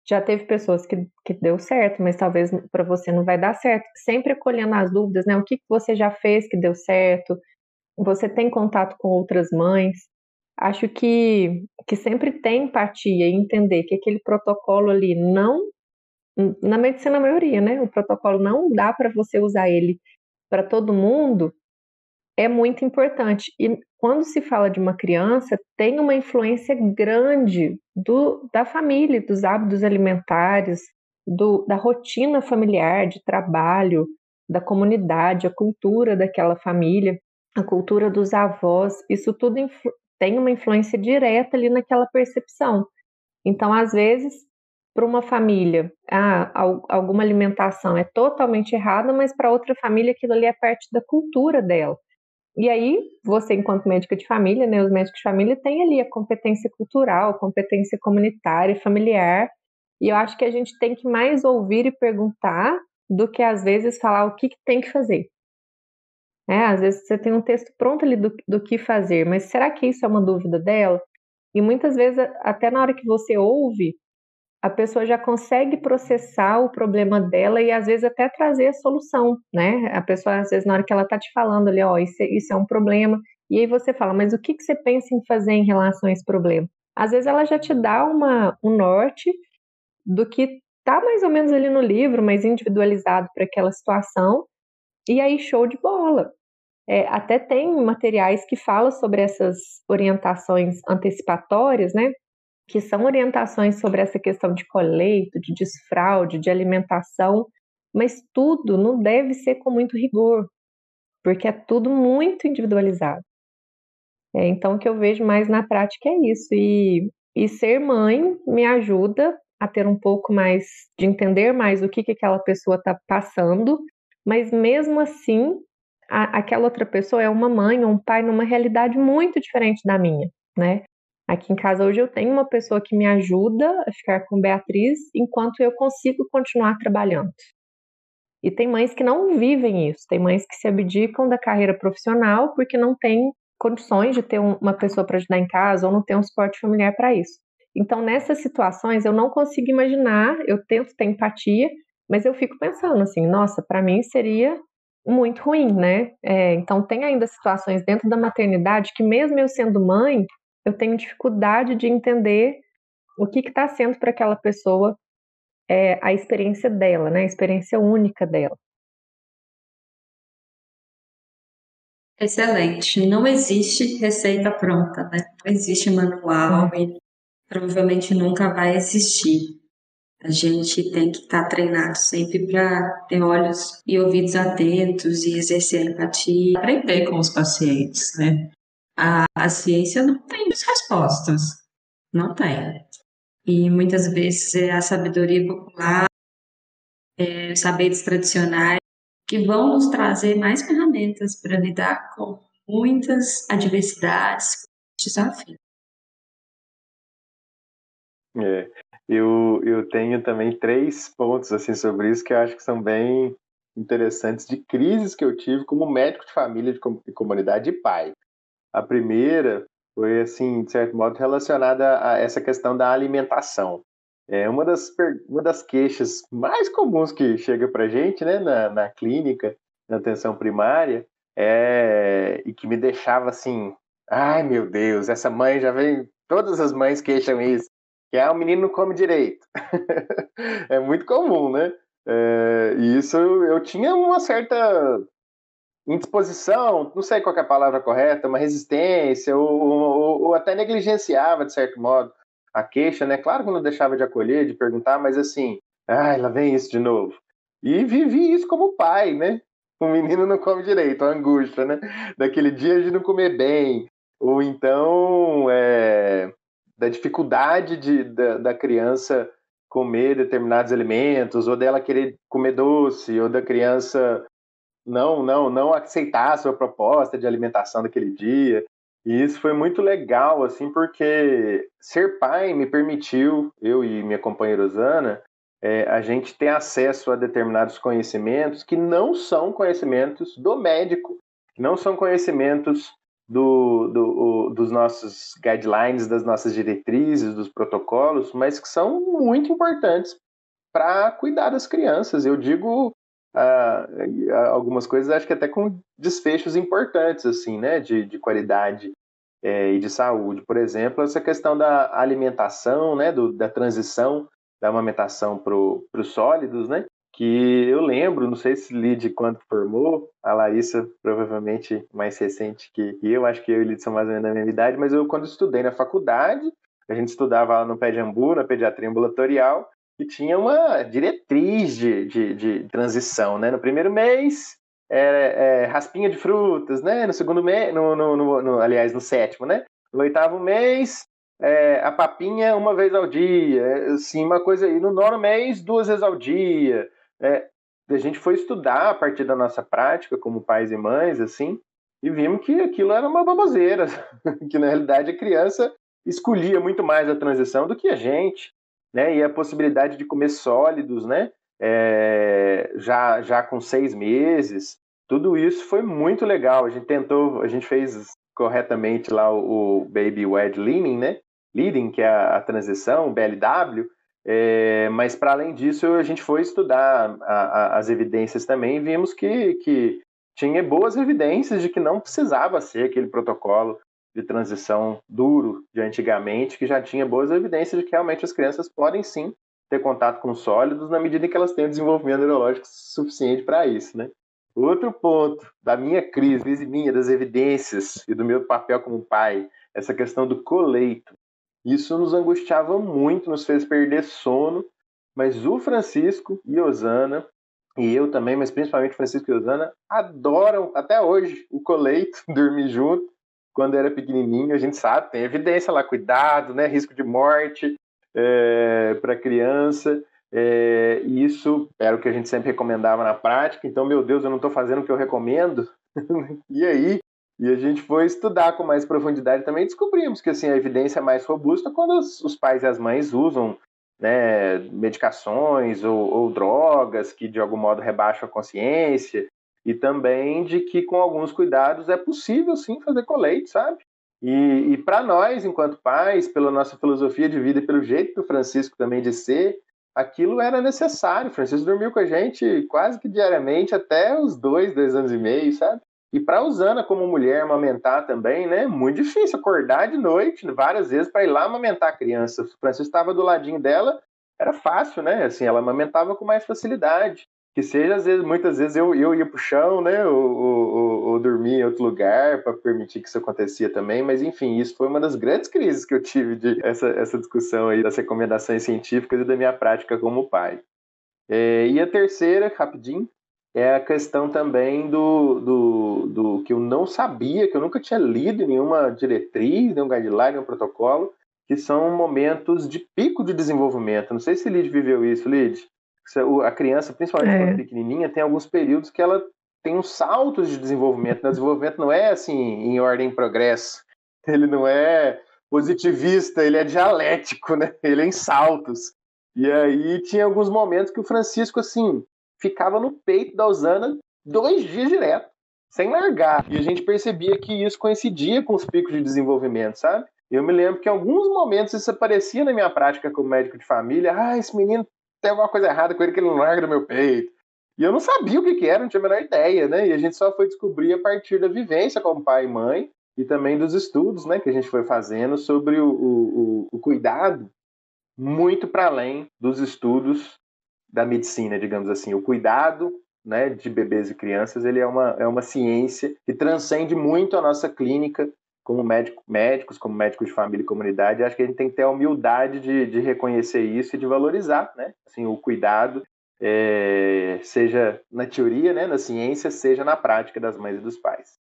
Já teve pessoas que, que deu certo, mas talvez para você não vai dar certo. Sempre acolhendo as dúvidas, né? O que, que você já fez que deu certo? Você tem contato com outras mães? acho que, que sempre tem empatia e entender que aquele protocolo ali não, na medicina a maioria, né? O protocolo não dá para você usar ele para todo mundo, é muito importante. E quando se fala de uma criança, tem uma influência grande do, da família, dos hábitos alimentares, do, da rotina familiar, de trabalho, da comunidade, a cultura daquela família. A cultura dos avós, isso tudo tem uma influência direta ali naquela percepção. Então, às vezes, para uma família, ah, alguma alimentação é totalmente errada, mas para outra família aquilo ali é parte da cultura dela. E aí, você, enquanto médica de família, né, os médicos de família têm ali a competência cultural, competência comunitária, familiar, e eu acho que a gente tem que mais ouvir e perguntar do que às vezes falar o que, que tem que fazer. É, às vezes você tem um texto pronto ali do, do que fazer, mas será que isso é uma dúvida dela? E muitas vezes, até na hora que você ouve, a pessoa já consegue processar o problema dela e às vezes até trazer a solução, né? A pessoa, às vezes, na hora que ela tá te falando ali, ó, isso, é, isso é um problema, e aí você fala, mas o que, que você pensa em fazer em relação a esse problema? Às vezes ela já te dá uma, um norte do que tá mais ou menos ali no livro, mas individualizado para aquela situação, e aí show de bola. É, até tem materiais que falam sobre essas orientações antecipatórias, né? Que são orientações sobre essa questão de coleito, de desfraude, de alimentação, mas tudo não deve ser com muito rigor, porque é tudo muito individualizado. É, então, o que eu vejo mais na prática é isso. E, e ser mãe me ajuda a ter um pouco mais de entender mais o que, que aquela pessoa está passando, mas mesmo assim a, aquela outra pessoa é uma mãe ou um pai numa realidade muito diferente da minha, né? Aqui em casa hoje eu tenho uma pessoa que me ajuda a ficar com Beatriz enquanto eu consigo continuar trabalhando. E tem mães que não vivem isso, tem mães que se abdicam da carreira profissional porque não tem condições de ter uma pessoa para ajudar em casa ou não tem um suporte familiar para isso. Então, nessas situações, eu não consigo imaginar, eu tento ter empatia, mas eu fico pensando assim, nossa, para mim seria muito ruim, né? É, então, tem ainda situações dentro da maternidade que, mesmo eu sendo mãe, eu tenho dificuldade de entender o que está sendo para aquela pessoa é, a experiência dela, né? A experiência única dela. Excelente. Não existe receita pronta, né? Não existe manual e provavelmente nunca vai existir. A gente tem que estar tá treinado sempre para ter olhos e ouvidos atentos e exercer empatia, aprender com os pacientes, né? A, a ciência não tem as respostas, não tem. E muitas vezes é a sabedoria popular, é, saberes tradicionais que vão nos trazer mais ferramentas para lidar com muitas adversidades, desafios. É, eu, eu tenho também três pontos assim sobre isso que eu acho que são bem interessantes de crises que eu tive como médico de família de, de comunidade e pai. A primeira foi assim, de certo modo, relacionada a essa questão da alimentação. É uma das, uma das queixas mais comuns que chega para gente, né, na, na clínica, na atenção primária, é, e que me deixava assim, ai meu Deus, essa mãe já vem, todas as mães queixam isso que é o menino não come direito. é muito comum, né? É, e isso eu tinha uma certa indisposição, não sei qual é a palavra correta, uma resistência, ou, ou, ou, até negligenciava, de certo modo, a queixa, né? Claro que não deixava de acolher, de perguntar, mas assim, ai, lá vem isso de novo. E vivi isso como pai, né? O menino não come direito, a angústia, né? Daquele dia de não comer bem, ou então é, da dificuldade de, da, da criança comer determinados alimentos, ou dela querer comer doce, ou da criança não, não, não aceitar a sua proposta de alimentação daquele dia. E isso foi muito legal, assim, porque ser pai me permitiu, eu e minha companheira Osana, é, a gente ter acesso a determinados conhecimentos que não são conhecimentos do médico, não são conhecimentos do, do, dos nossos guidelines, das nossas diretrizes, dos protocolos, mas que são muito importantes para cuidar das crianças. Eu digo uh, algumas coisas, acho que até com desfechos importantes, assim, né, de, de qualidade é, e de saúde. Por exemplo, essa questão da alimentação, né, do, da transição da amamentação para os sólidos, né, que eu lembro, não sei se Lid quando formou, a Larissa provavelmente mais recente que eu, acho que eu e Lid são mais ou menos da mesma idade, mas eu quando estudei na faculdade, a gente estudava lá no pé de ambu, na pediatria ambulatorial, e tinha uma diretriz de, de, de transição, né? No primeiro mês, é, é, raspinha de frutas, né? No segundo mês, no, no, no, no, aliás, no sétimo, né? No oitavo mês, é, a papinha uma vez ao dia, assim, uma coisa aí. No nono mês, duas vezes ao dia. É, a gente foi estudar a partir da nossa prática como pais e mães, assim, e vimos que aquilo era uma baboseira, que na realidade a criança escolhia muito mais a transição do que a gente, né? E a possibilidade de comer sólidos, né? É, já, já com seis meses, tudo isso foi muito legal. A gente tentou, a gente fez corretamente lá o, o Baby Wed Leading, né? Leading, que é a, a transição, BLW, é, mas para além disso, a gente foi estudar a, a, as evidências também e vimos que, que tinha boas evidências de que não precisava ser aquele protocolo de transição duro de antigamente, que já tinha boas evidências de que realmente as crianças podem sim ter contato com sólidos na medida em que elas têm o desenvolvimento neurológico suficiente para isso, né? Outro ponto da minha crise, crise minha, das evidências e do meu papel como pai, essa questão do coleito. Isso nos angustiava muito, nos fez perder sono, mas o Francisco e Osana e eu também, mas principalmente Francisco e Osana, adoram até hoje o coleito, dormir junto. Quando era pequenininho, a gente sabe, tem evidência lá, cuidado, né, risco de morte é, para criança. É, isso era o que a gente sempre recomendava na prática. Então, meu Deus, eu não estou fazendo o que eu recomendo. e aí? E a gente foi estudar com mais profundidade também descobrimos que assim, a evidência é mais robusta quando os, os pais e as mães usam né, medicações ou, ou, drogas que de algum modo rebaixam a consciência, e também de que com alguns cuidados é possível sim fazer colete, sabe? E, e para nós, enquanto pais, pela nossa filosofia de vida e pelo jeito do Francisco também de ser, aquilo era necessário. O Francisco dormiu com a gente quase que diariamente até os dois, dois anos e meio, sabe? E para a Usana, como mulher, amamentar também, né? Muito difícil acordar de noite várias vezes para ir lá amamentar a criança. O Francisco estava do ladinho dela, era fácil, né? Assim, ela amamentava com mais facilidade. Que seja, às vezes, muitas vezes eu, eu ia o chão, né? Ou, ou, ou dormia em outro lugar para permitir que isso acontecia também. Mas, enfim, isso foi uma das grandes crises que eu tive de essa, essa discussão aí das recomendações científicas e da minha prática como pai. É, e a terceira, rapidinho, é a questão também do, do, do, que eu não sabia, que eu nunca tinha lido nenhuma diretriz, nenhum guideline, nenhum protocolo, que são momentos de pico de desenvolvimento. Não sei se Lid viveu isso, Lid. A criança, principalmente é. quando pequenininha, tem alguns períodos que ela tem uns saltos de desenvolvimento. O desenvolvimento não é assim em ordem e progresso. Ele não é positivista, ele é dialético, né? Ele é em saltos. E aí tinha alguns momentos que o Francisco assim ficava no peito da Osana dois dias direto, sem largar. E a gente percebia que isso coincidia com os picos de desenvolvimento, sabe? Eu me lembro que em alguns momentos isso aparecia na minha prática como médico de família. Ah, esse menino tem alguma coisa errada com ele que ele não larga do meu peito. E eu não sabia o que, que era, não tinha a menor ideia, né? E a gente só foi descobrir a partir da vivência como pai e mãe e também dos estudos, né, que a gente foi fazendo sobre o, o, o cuidado muito para além dos estudos da medicina, digamos assim. O cuidado né, de bebês e crianças ele é uma, é uma ciência que transcende muito a nossa clínica como médico, médicos, como médicos de família e comunidade. Acho que a gente tem que ter a humildade de, de reconhecer isso e de valorizar né, assim, o cuidado, é, seja na teoria, né, na ciência, seja na prática das mães e dos pais.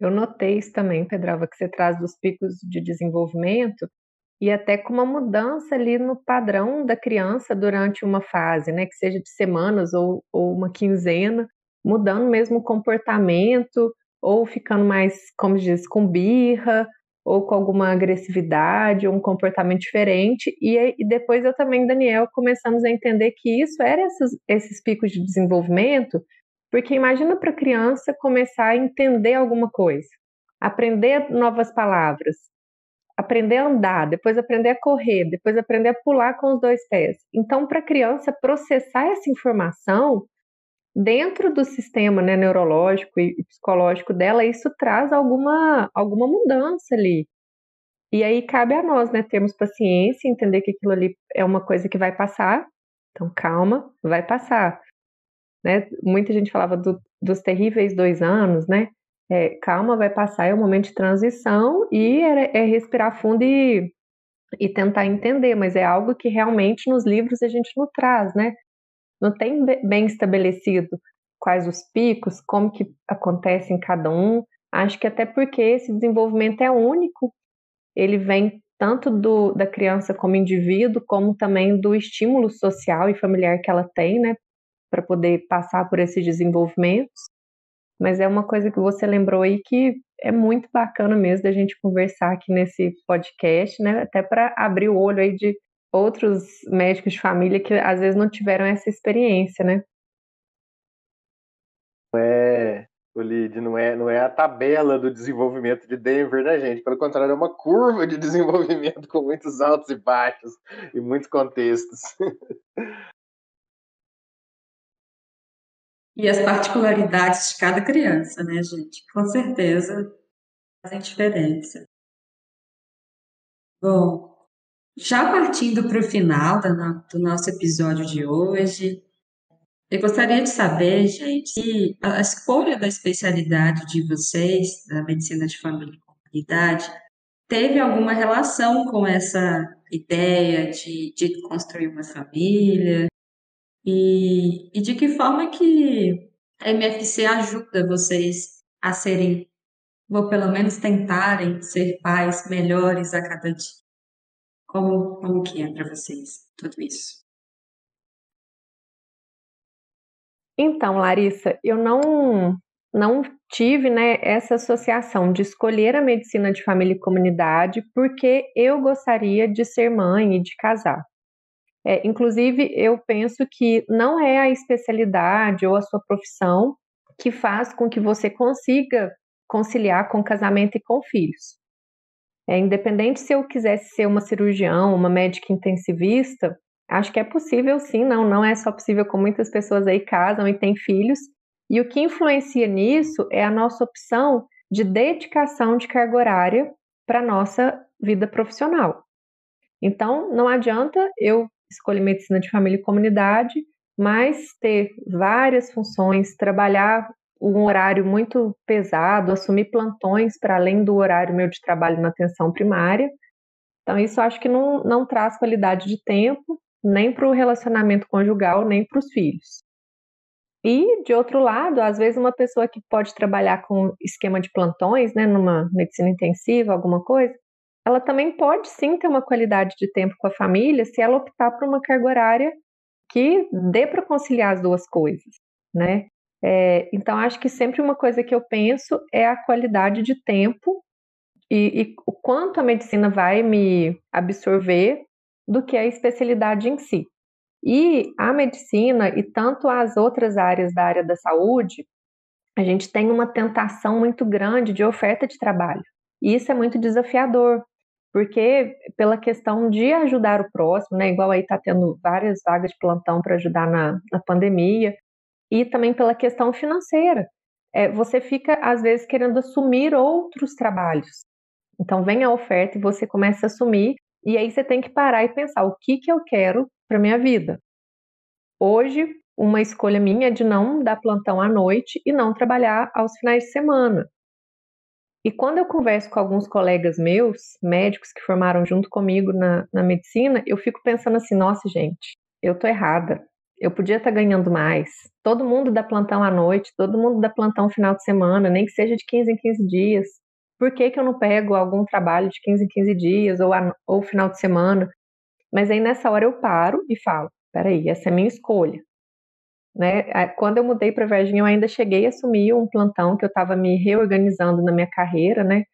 Eu notei isso também, Pedrava, que você traz dos picos de desenvolvimento, e até com uma mudança ali no padrão da criança durante uma fase, né, que seja de semanas ou, ou uma quinzena, mudando mesmo o comportamento, ou ficando mais, como diz, com birra, ou com alguma agressividade, ou um comportamento diferente. E, e depois eu também, Daniel, começamos a entender que isso era esses, esses picos de desenvolvimento, porque imagina para a criança começar a entender alguma coisa, aprender novas palavras, aprender a andar, depois aprender a correr, depois aprender a pular com os dois pés. Então, para a criança processar essa informação dentro do sistema né, neurológico e psicológico dela, isso traz alguma, alguma mudança ali. E aí cabe a nós, né, termos paciência, entender que aquilo ali é uma coisa que vai passar. Então, calma, vai passar. Né? Muita gente falava do, dos terríveis dois anos, né? É, calma, vai passar, é um momento de transição e é, é respirar fundo e, e tentar entender, mas é algo que realmente nos livros a gente não traz, né? não tem bem estabelecido quais os picos, como que acontece em cada um. Acho que até porque esse desenvolvimento é único, ele vem tanto do, da criança como indivíduo, como também do estímulo social e familiar que ela tem, né, para poder passar por esses desenvolvimentos. Mas é uma coisa que você lembrou aí que é muito bacana mesmo da gente conversar aqui nesse podcast, né, até para abrir o olho aí de outros médicos de família que às vezes não tiveram essa experiência, né? É, lead não é, não é a tabela do desenvolvimento de Denver, né, gente? Pelo contrário, é uma curva de desenvolvimento com muitos altos e baixos e muitos contextos. E as particularidades de cada criança, né, gente? Com certeza fazem diferença. Bom, já partindo para o final do nosso episódio de hoje, eu gostaria de saber, gente, se a escolha da especialidade de vocês, da medicina de família e comunidade, teve alguma relação com essa ideia de, de construir uma família? E, e de que forma que a MFC ajuda vocês a serem, ou pelo menos tentarem ser pais melhores a cada dia? Como, como que é para vocês tudo isso? Então, Larissa, eu não não tive, né, essa associação de escolher a medicina de família e comunidade porque eu gostaria de ser mãe e de casar. É, inclusive, eu penso que não é a especialidade ou a sua profissão que faz com que você consiga conciliar com casamento e com filhos. É, independente se eu quisesse ser uma cirurgião, uma médica intensivista, Acho que é possível sim, não, não é só possível como muitas pessoas aí casam e têm filhos. E o que influencia nisso é a nossa opção de dedicação de carga horária para nossa vida profissional. Então, não adianta eu escolher medicina de família e comunidade, mas ter várias funções, trabalhar um horário muito pesado, assumir plantões para além do horário meu de trabalho na atenção primária. Então, isso acho que não, não traz qualidade de tempo nem para o relacionamento conjugal, nem para os filhos. E, de outro lado, às vezes uma pessoa que pode trabalhar com esquema de plantões, né, numa medicina intensiva, alguma coisa, ela também pode sim ter uma qualidade de tempo com a família se ela optar por uma carga horária que dê para conciliar as duas coisas, né? É, então, acho que sempre uma coisa que eu penso é a qualidade de tempo e, e o quanto a medicina vai me absorver do que a especialidade em si. E a medicina e tanto as outras áreas da área da saúde, a gente tem uma tentação muito grande de oferta de trabalho. E isso é muito desafiador, porque pela questão de ajudar o próximo, né, igual aí está tendo várias vagas de plantão para ajudar na, na pandemia, e também pela questão financeira. É, você fica, às vezes, querendo assumir outros trabalhos. Então, vem a oferta e você começa a assumir e aí você tem que parar e pensar o que, que eu quero para minha vida. Hoje, uma escolha minha é de não dar plantão à noite e não trabalhar aos finais de semana. E quando eu converso com alguns colegas meus, médicos que formaram junto comigo na, na medicina, eu fico pensando assim: nossa, gente, eu tô errada. Eu podia estar tá ganhando mais. Todo mundo dá plantão à noite, todo mundo dá plantão final de semana, nem que seja de 15 em 15 dias por que, que eu não pego algum trabalho de 15 em 15 dias ou, a, ou final de semana? Mas aí nessa hora eu paro e falo: peraí, essa é a minha escolha. Né? Quando eu mudei para Varginha, eu ainda cheguei a assumir um plantão que eu estava me reorganizando na minha carreira, né?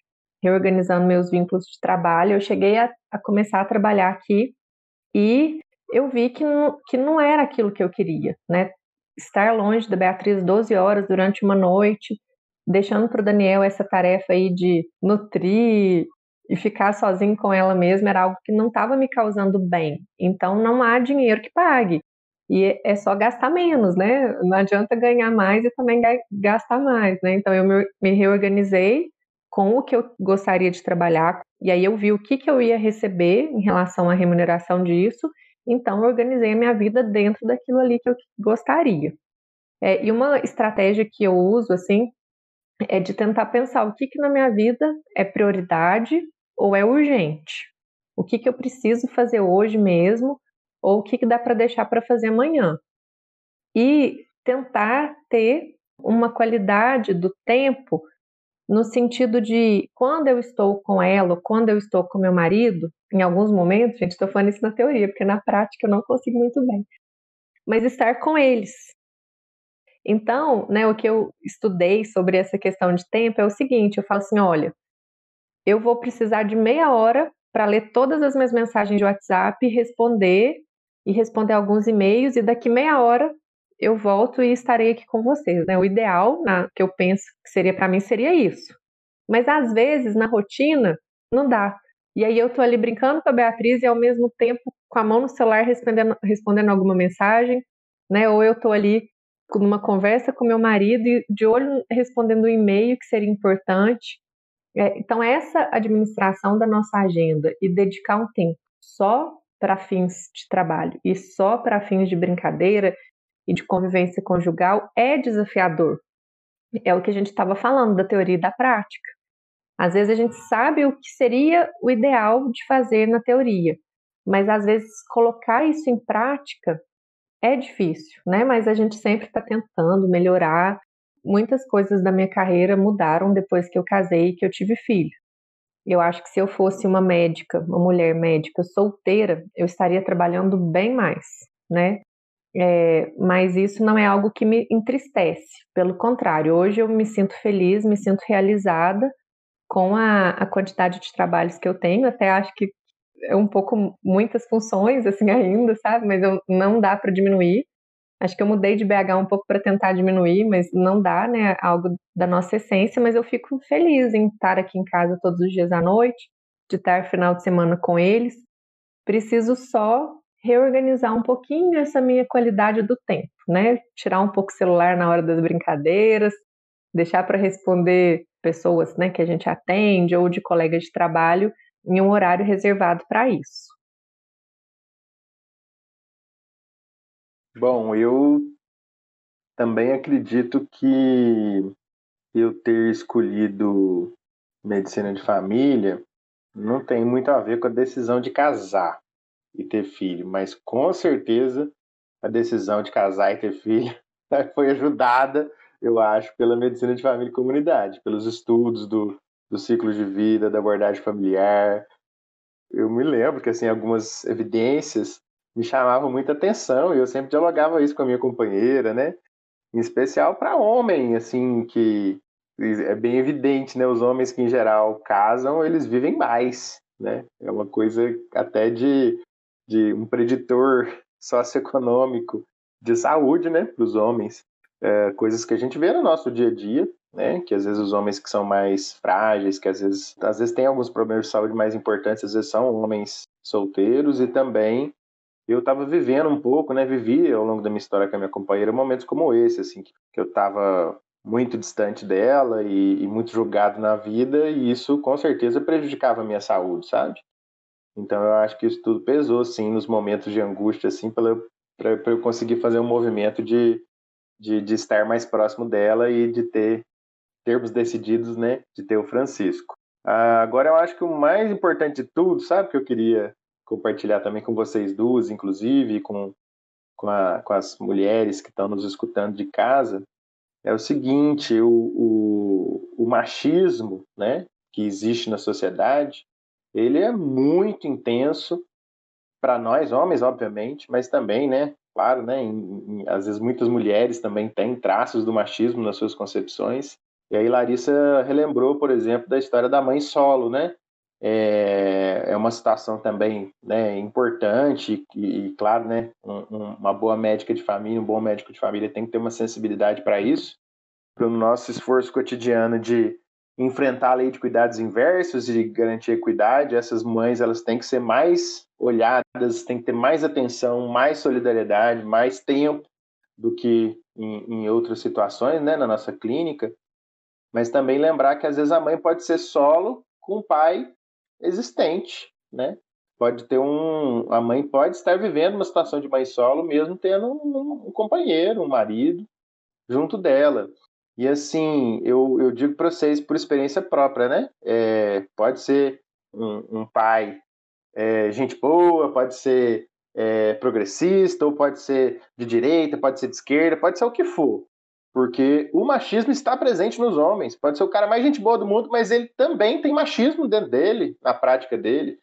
reorganizando meus vínculos de trabalho. Eu cheguei a, a começar a trabalhar aqui e eu vi que não, que não era aquilo que eu queria, né? Estar longe da Beatriz 12 horas durante uma noite, deixando para o Daniel essa tarefa aí de nutrir e ficar sozinho com ela mesma era algo que não estava me causando bem. Então não há dinheiro que pague. E é só gastar menos, né? Não adianta ganhar mais e também gastar mais, né? Então eu me reorganizei com o que eu gostaria de trabalhar, e aí eu vi o que, que eu ia receber em relação à remuneração disso, então eu organizei a minha vida dentro daquilo ali que eu gostaria. É, e uma estratégia que eu uso, assim, é de tentar pensar o que, que na minha vida é prioridade ou é urgente. O que, que eu preciso fazer hoje mesmo ou o que, que dá para deixar para fazer amanhã. e tentar ter uma qualidade do tempo no sentido de quando eu estou com ela, ou quando eu estou com meu marido, em alguns momentos, gente, estou falando isso na teoria, porque na prática eu não consigo muito bem, mas estar com eles. Então, né, o que eu estudei sobre essa questão de tempo é o seguinte: eu falo assim, olha, eu vou precisar de meia hora para ler todas as minhas mensagens de WhatsApp, responder e responder alguns e-mails, e daqui meia hora eu volto e estarei aqui com vocês. Né? O ideal, na, que eu penso que seria para mim, seria isso. Mas às vezes, na rotina, não dá. E aí eu tô ali brincando com a Beatriz e ao mesmo tempo com a mão no celular respondendo, respondendo alguma mensagem, né? Ou eu tô ali numa conversa com meu marido e de olho respondendo um e-mail que seria importante. É, então, essa administração da nossa agenda e dedicar um tempo só para fins de trabalho e só para fins de brincadeira e de convivência conjugal é desafiador. É o que a gente estava falando da teoria e da prática. Às vezes a gente sabe o que seria o ideal de fazer na teoria, mas às vezes colocar isso em prática é difícil, né? Mas a gente sempre está tentando melhorar. Muitas coisas da minha carreira mudaram depois que eu casei e que eu tive filho. Eu acho que se eu fosse uma médica, uma mulher médica solteira, eu estaria trabalhando bem mais, né? É, mas isso não é algo que me entristece. Pelo contrário, hoje eu me sinto feliz, me sinto realizada com a, a quantidade de trabalhos que eu tenho. Até acho que é um pouco muitas funções assim ainda, sabe? Mas eu, não dá para diminuir. Acho que eu mudei de BH um pouco para tentar diminuir, mas não dá, né? Algo da nossa essência. Mas eu fico feliz em estar aqui em casa todos os dias à noite, de estar final de semana com eles. Preciso só reorganizar um pouquinho essa minha qualidade do tempo, né? Tirar um pouco o celular na hora das brincadeiras, deixar para responder pessoas, né, que a gente atende ou de colegas de trabalho em um horário reservado para isso. Bom, eu também acredito que eu ter escolhido medicina de família não tem muito a ver com a decisão de casar e ter filho, mas com certeza a decisão de casar e ter filho foi ajudada, eu acho, pela medicina de família e comunidade, pelos estudos do, do ciclo de vida, da abordagem familiar. Eu me lembro que assim algumas evidências me chamavam muita atenção e eu sempre dialogava isso com a minha companheira, né? Em especial para homem, assim, que é bem evidente, né? Os homens que em geral casam, eles vivem mais, né? É uma coisa até de de um preditor socioeconômico de saúde, né, para os homens. É, coisas que a gente vê no nosso dia a dia, né, que às vezes os homens que são mais frágeis, que às vezes, às vezes têm alguns problemas de saúde mais importantes, às vezes são homens solteiros e também eu estava vivendo um pouco, né, vivi ao longo da minha história com a minha companheira momentos como esse, assim, que, eu estava muito distante dela e, e, muito julgado na vida e isso com certeza prejudicava a minha saúde, sabe? Então eu acho que isso tudo pesou, sim, nos momentos de angústia, assim, para eu conseguir fazer um movimento de, de, de, estar mais próximo dela e de ter termos decididos, né, de ter o Francisco. Ah, agora eu acho que o mais importante de tudo, sabe, que eu queria compartilhar também com vocês duas, inclusive, com, com, a, com as mulheres que estão nos escutando de casa, é o seguinte, o, o, o machismo, né, que existe na sociedade, ele é muito intenso para nós homens, obviamente, mas também, né, claro, né, em, em, às vezes muitas mulheres também têm traços do machismo nas suas concepções. E aí Larissa relembrou, por exemplo, da história da mãe solo, né? É, é uma situação também né, importante e, e claro, né, um, uma boa médica de família, um bom médico de família tem que ter uma sensibilidade para isso, para o nosso esforço cotidiano de enfrentar a lei de cuidados inversos e garantir equidade, essas mães elas têm que ser mais olhadas, têm que ter mais atenção, mais solidariedade, mais tempo do que em, em outras situações, né, na nossa clínica. Mas também lembrar que às vezes a mãe pode ser solo com um pai existente, né? Pode ter um, a mãe pode estar vivendo uma situação de mãe solo mesmo tendo um, um companheiro, um marido junto dela. E assim, eu, eu digo para vocês por experiência própria, né? É, pode ser um, um pai é, gente boa, pode ser é, progressista, ou pode ser de direita, pode ser de esquerda, pode ser o que for. Porque o machismo está presente nos homens. Pode ser o cara mais gente boa do mundo, mas ele também tem machismo dentro dele, na prática dele.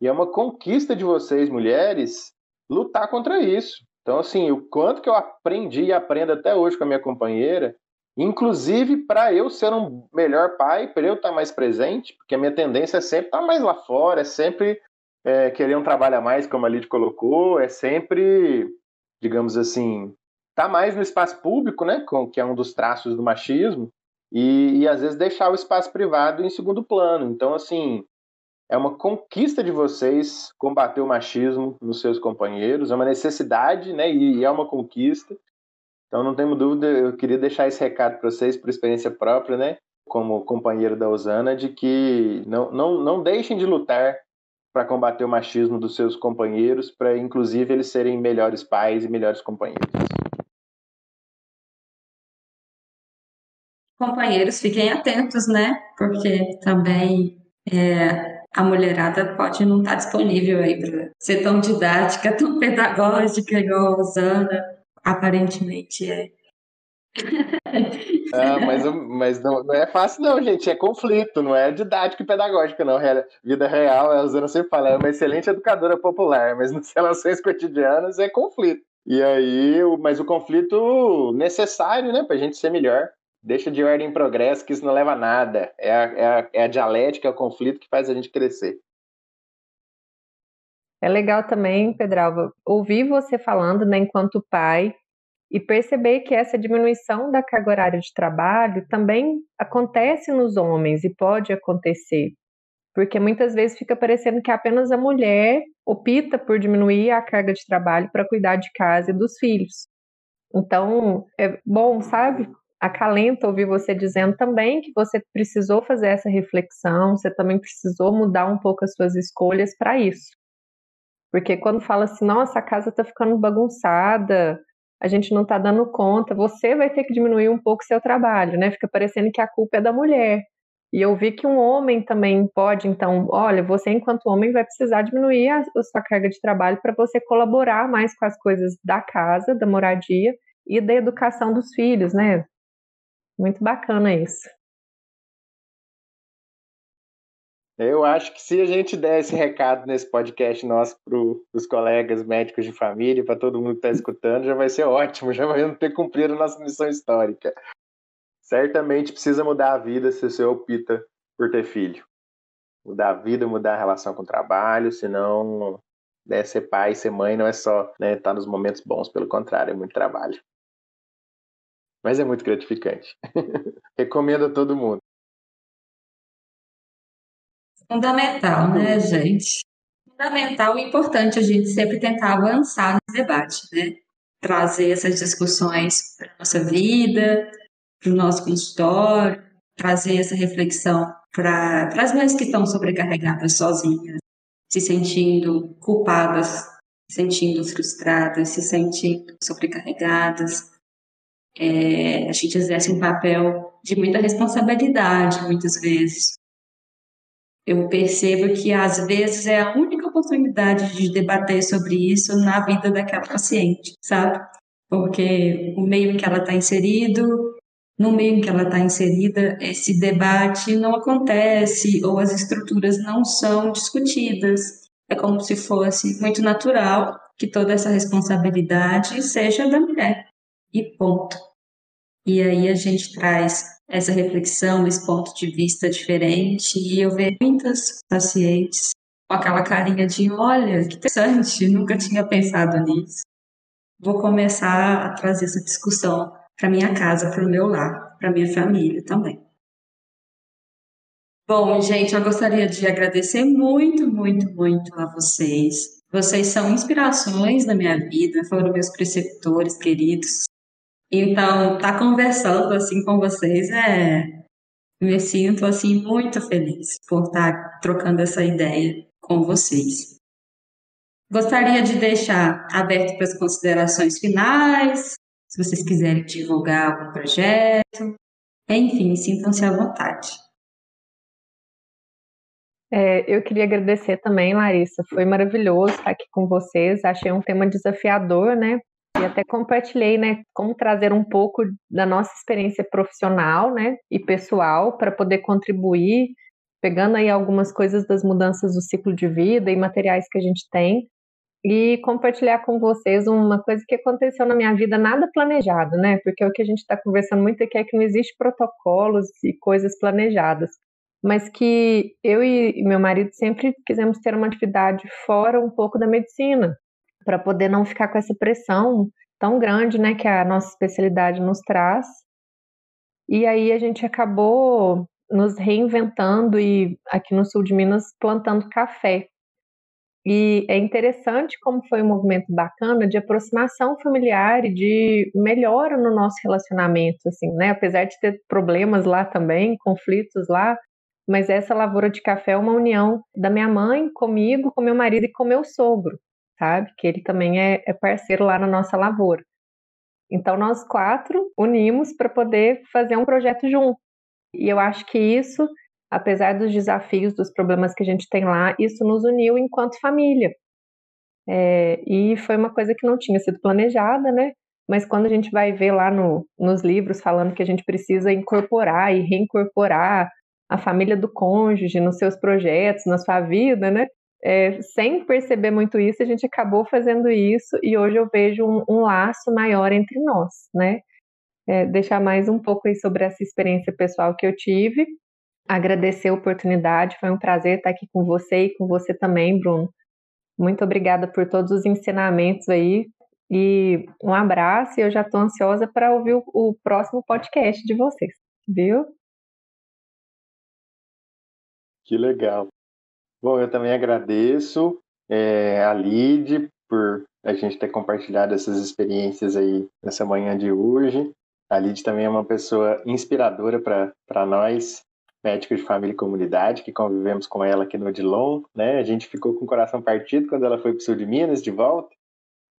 E é uma conquista de vocês, mulheres, lutar contra isso. Então, assim, o quanto que eu aprendi e aprendo até hoje com a minha companheira, inclusive para eu ser um melhor pai, para eu estar mais presente, porque a minha tendência é sempre estar mais lá fora, é sempre é, querer um trabalho a mais, como a Lid colocou, é sempre, digamos assim, estar mais no espaço público, né, que é um dos traços do machismo, e, e às vezes deixar o espaço privado em segundo plano. Então, assim, é uma conquista de vocês combater o machismo nos seus companheiros, é uma necessidade, né? E é uma conquista. Então não tenho dúvida, eu queria deixar esse recado para vocês por experiência própria, né? Como companheiro da Osana, de que não, não, não deixem de lutar para combater o machismo dos seus companheiros, para inclusive eles serem melhores pais e melhores companheiros. Companheiros, fiquem atentos, né? Porque também é, a mulherada pode não estar tá disponível aí para ser tão didática, tão pedagógica igual a Rosana, aparentemente é. ah, mas mas não, não, é fácil não, gente, é conflito, não é didática e pedagógica não, vida real, a Rosana sempre fala, é uma excelente educadora popular, mas nas relações cotidianas é conflito. E aí, mas o conflito necessário, né, pra gente ser melhor. Deixa de ordem em progresso, que isso não leva a nada. É a, é a, é a dialética, é o conflito que faz a gente crescer. É legal também, Pedralva, ouvir você falando, né, enquanto pai, e perceber que essa diminuição da carga horária de trabalho também acontece nos homens e pode acontecer. Porque muitas vezes fica parecendo que apenas a mulher opta por diminuir a carga de trabalho para cuidar de casa e dos filhos. Então, é bom, sabe? Acalenta ouvir você dizendo também que você precisou fazer essa reflexão, você também precisou mudar um pouco as suas escolhas para isso. Porque quando fala assim, nossa, a casa está ficando bagunçada, a gente não está dando conta, você vai ter que diminuir um pouco seu trabalho, né? Fica parecendo que a culpa é da mulher. E eu vi que um homem também pode, então, olha, você enquanto homem vai precisar diminuir a, a sua carga de trabalho para você colaborar mais com as coisas da casa, da moradia e da educação dos filhos, né? Muito bacana isso. Eu acho que se a gente der esse recado nesse podcast nosso para os colegas médicos de família, para todo mundo que está escutando, já vai ser ótimo, já vamos ter cumprido a nossa missão histórica. Certamente precisa mudar a vida se você opta por ter filho. Mudar a vida, mudar a relação com o trabalho, senão né, ser pai, ser mãe não é só estar né, tá nos momentos bons, pelo contrário, é muito trabalho mas é muito gratificante. Recomendo a todo mundo. Fundamental, né, gente? Fundamental e importante a gente sempre tentar avançar no debate, né? Trazer essas discussões para a nossa vida, para o nosso consultório, trazer essa reflexão para as mães que estão sobrecarregadas sozinhas, se sentindo culpadas, se sentindo frustradas, se sentindo sobrecarregadas é, a gente exerce um papel de muita responsabilidade, muitas vezes. Eu percebo que, às vezes, é a única oportunidade de debater sobre isso na vida daquela paciente, sabe? Porque o meio em que ela está inserido, no meio em que ela está inserida, esse debate não acontece ou as estruturas não são discutidas. É como se fosse muito natural que toda essa responsabilidade seja da mulher e ponto. E aí a gente traz essa reflexão, esse ponto de vista diferente, e eu vejo muitas pacientes com aquela carinha de: olha, que interessante, nunca tinha pensado nisso. Vou começar a trazer essa discussão para minha casa, para o meu lar, para minha família também. Bom, gente, eu gostaria de agradecer muito, muito, muito a vocês. Vocês são inspirações na minha vida, foram meus preceptores queridos. Então, estar tá conversando assim com vocês é me sinto assim muito feliz por estar tá trocando essa ideia com vocês. Gostaria de deixar aberto para as considerações finais, se vocês quiserem divulgar algum projeto, enfim, sintam-se à vontade. É, eu queria agradecer também, Larissa. Foi maravilhoso estar aqui com vocês. Achei um tema desafiador, né? E até compartilhei, né, como trazer um pouco da nossa experiência profissional, né, e pessoal para poder contribuir, pegando aí algumas coisas das mudanças do ciclo de vida e materiais que a gente tem e compartilhar com vocês uma coisa que aconteceu na minha vida, nada planejado, né? Porque o que a gente está conversando muito aqui é que não existe protocolos e coisas planejadas, mas que eu e meu marido sempre quisemos ter uma atividade fora um pouco da medicina, para poder não ficar com essa pressão tão grande, né, que a nossa especialidade nos traz. E aí a gente acabou nos reinventando e aqui no sul de Minas plantando café. E é interessante como foi um movimento bacana de aproximação familiar e de melhora no nosso relacionamento, assim, né? Apesar de ter problemas lá também, conflitos lá, mas essa lavoura de café é uma união da minha mãe comigo, com meu marido e com meu sogro, sabe? Que ele também é, é parceiro lá na nossa lavoura. Então nós quatro unimos para poder fazer um projeto junto. E eu acho que isso apesar dos desafios, dos problemas que a gente tem lá, isso nos uniu enquanto família. É, e foi uma coisa que não tinha sido planejada, né? Mas quando a gente vai ver lá no, nos livros falando que a gente precisa incorporar e reincorporar a família do cônjuge nos seus projetos, na sua vida, né? É, sem perceber muito isso, a gente acabou fazendo isso e hoje eu vejo um, um laço maior entre nós, né? É, deixar mais um pouco aí sobre essa experiência pessoal que eu tive agradecer a oportunidade. Foi um prazer estar aqui com você e com você também, Bruno. Muito obrigada por todos os ensinamentos aí. E um abraço, e eu já estou ansiosa para ouvir o, o, próximo podcast de vocês, viu? Que legal. Bom, eu também agradeço é, a Lid por a gente ter compartilhado essas experiências aí nessa manhã de hoje. A Lid também é uma pessoa inspiradora para nós médico de família e comunidade, que convivemos com ela aqui no Odilon, né? A gente ficou com o coração partido quando ela foi para o sul de Minas de volta,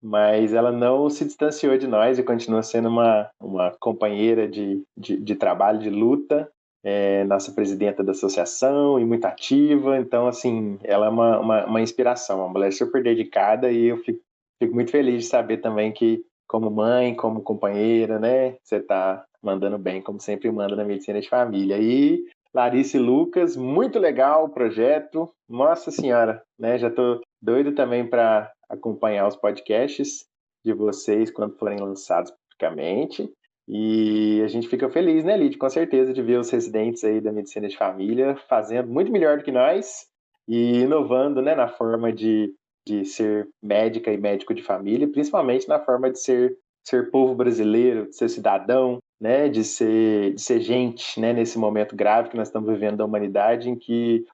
mas ela não se distanciou de nós e continua sendo uma, uma companheira de, de, de trabalho, de luta, é, nossa presidenta da associação e muito ativa, então, assim, ela é uma, uma, uma inspiração, uma mulher super dedicada e eu fico, fico muito feliz de saber também que, como mãe, como companheira, né, você está mandando bem, como sempre manda na medicina de família. E Larissa e Lucas, muito legal o projeto. Nossa Senhora, né? Já estou doido também para acompanhar os podcasts de vocês quando forem lançados publicamente. E a gente fica feliz, né, Lid? Com certeza, de ver os residentes aí da medicina de família fazendo muito melhor do que nós e inovando, né, na forma de, de ser médica e médico de família, principalmente na forma de ser, ser povo brasileiro, de ser cidadão, né, de ser, de ser gente, né, nesse momento grave que nós estamos vivendo da humanidade, em que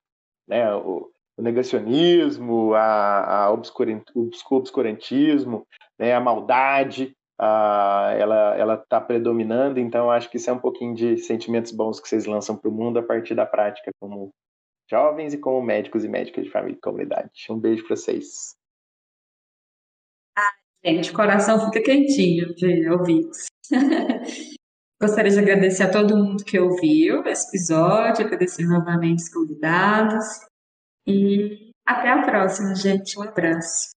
né, o, o negacionismo, a, a obscurantismo, né, a maldade, a, ela ela está predominando. Então, acho que isso é um pouquinho de sentimentos bons que vocês lançam para o mundo a partir da prática como jovens e como médicos e médicas de família e comunidade. Um beijo para vocês. Ah, gente, o coração fica quentinho de ouvir. Gostaria de agradecer a todo mundo que ouviu esse episódio, agradecer novamente os convidados e até a próxima, gente. Um abraço.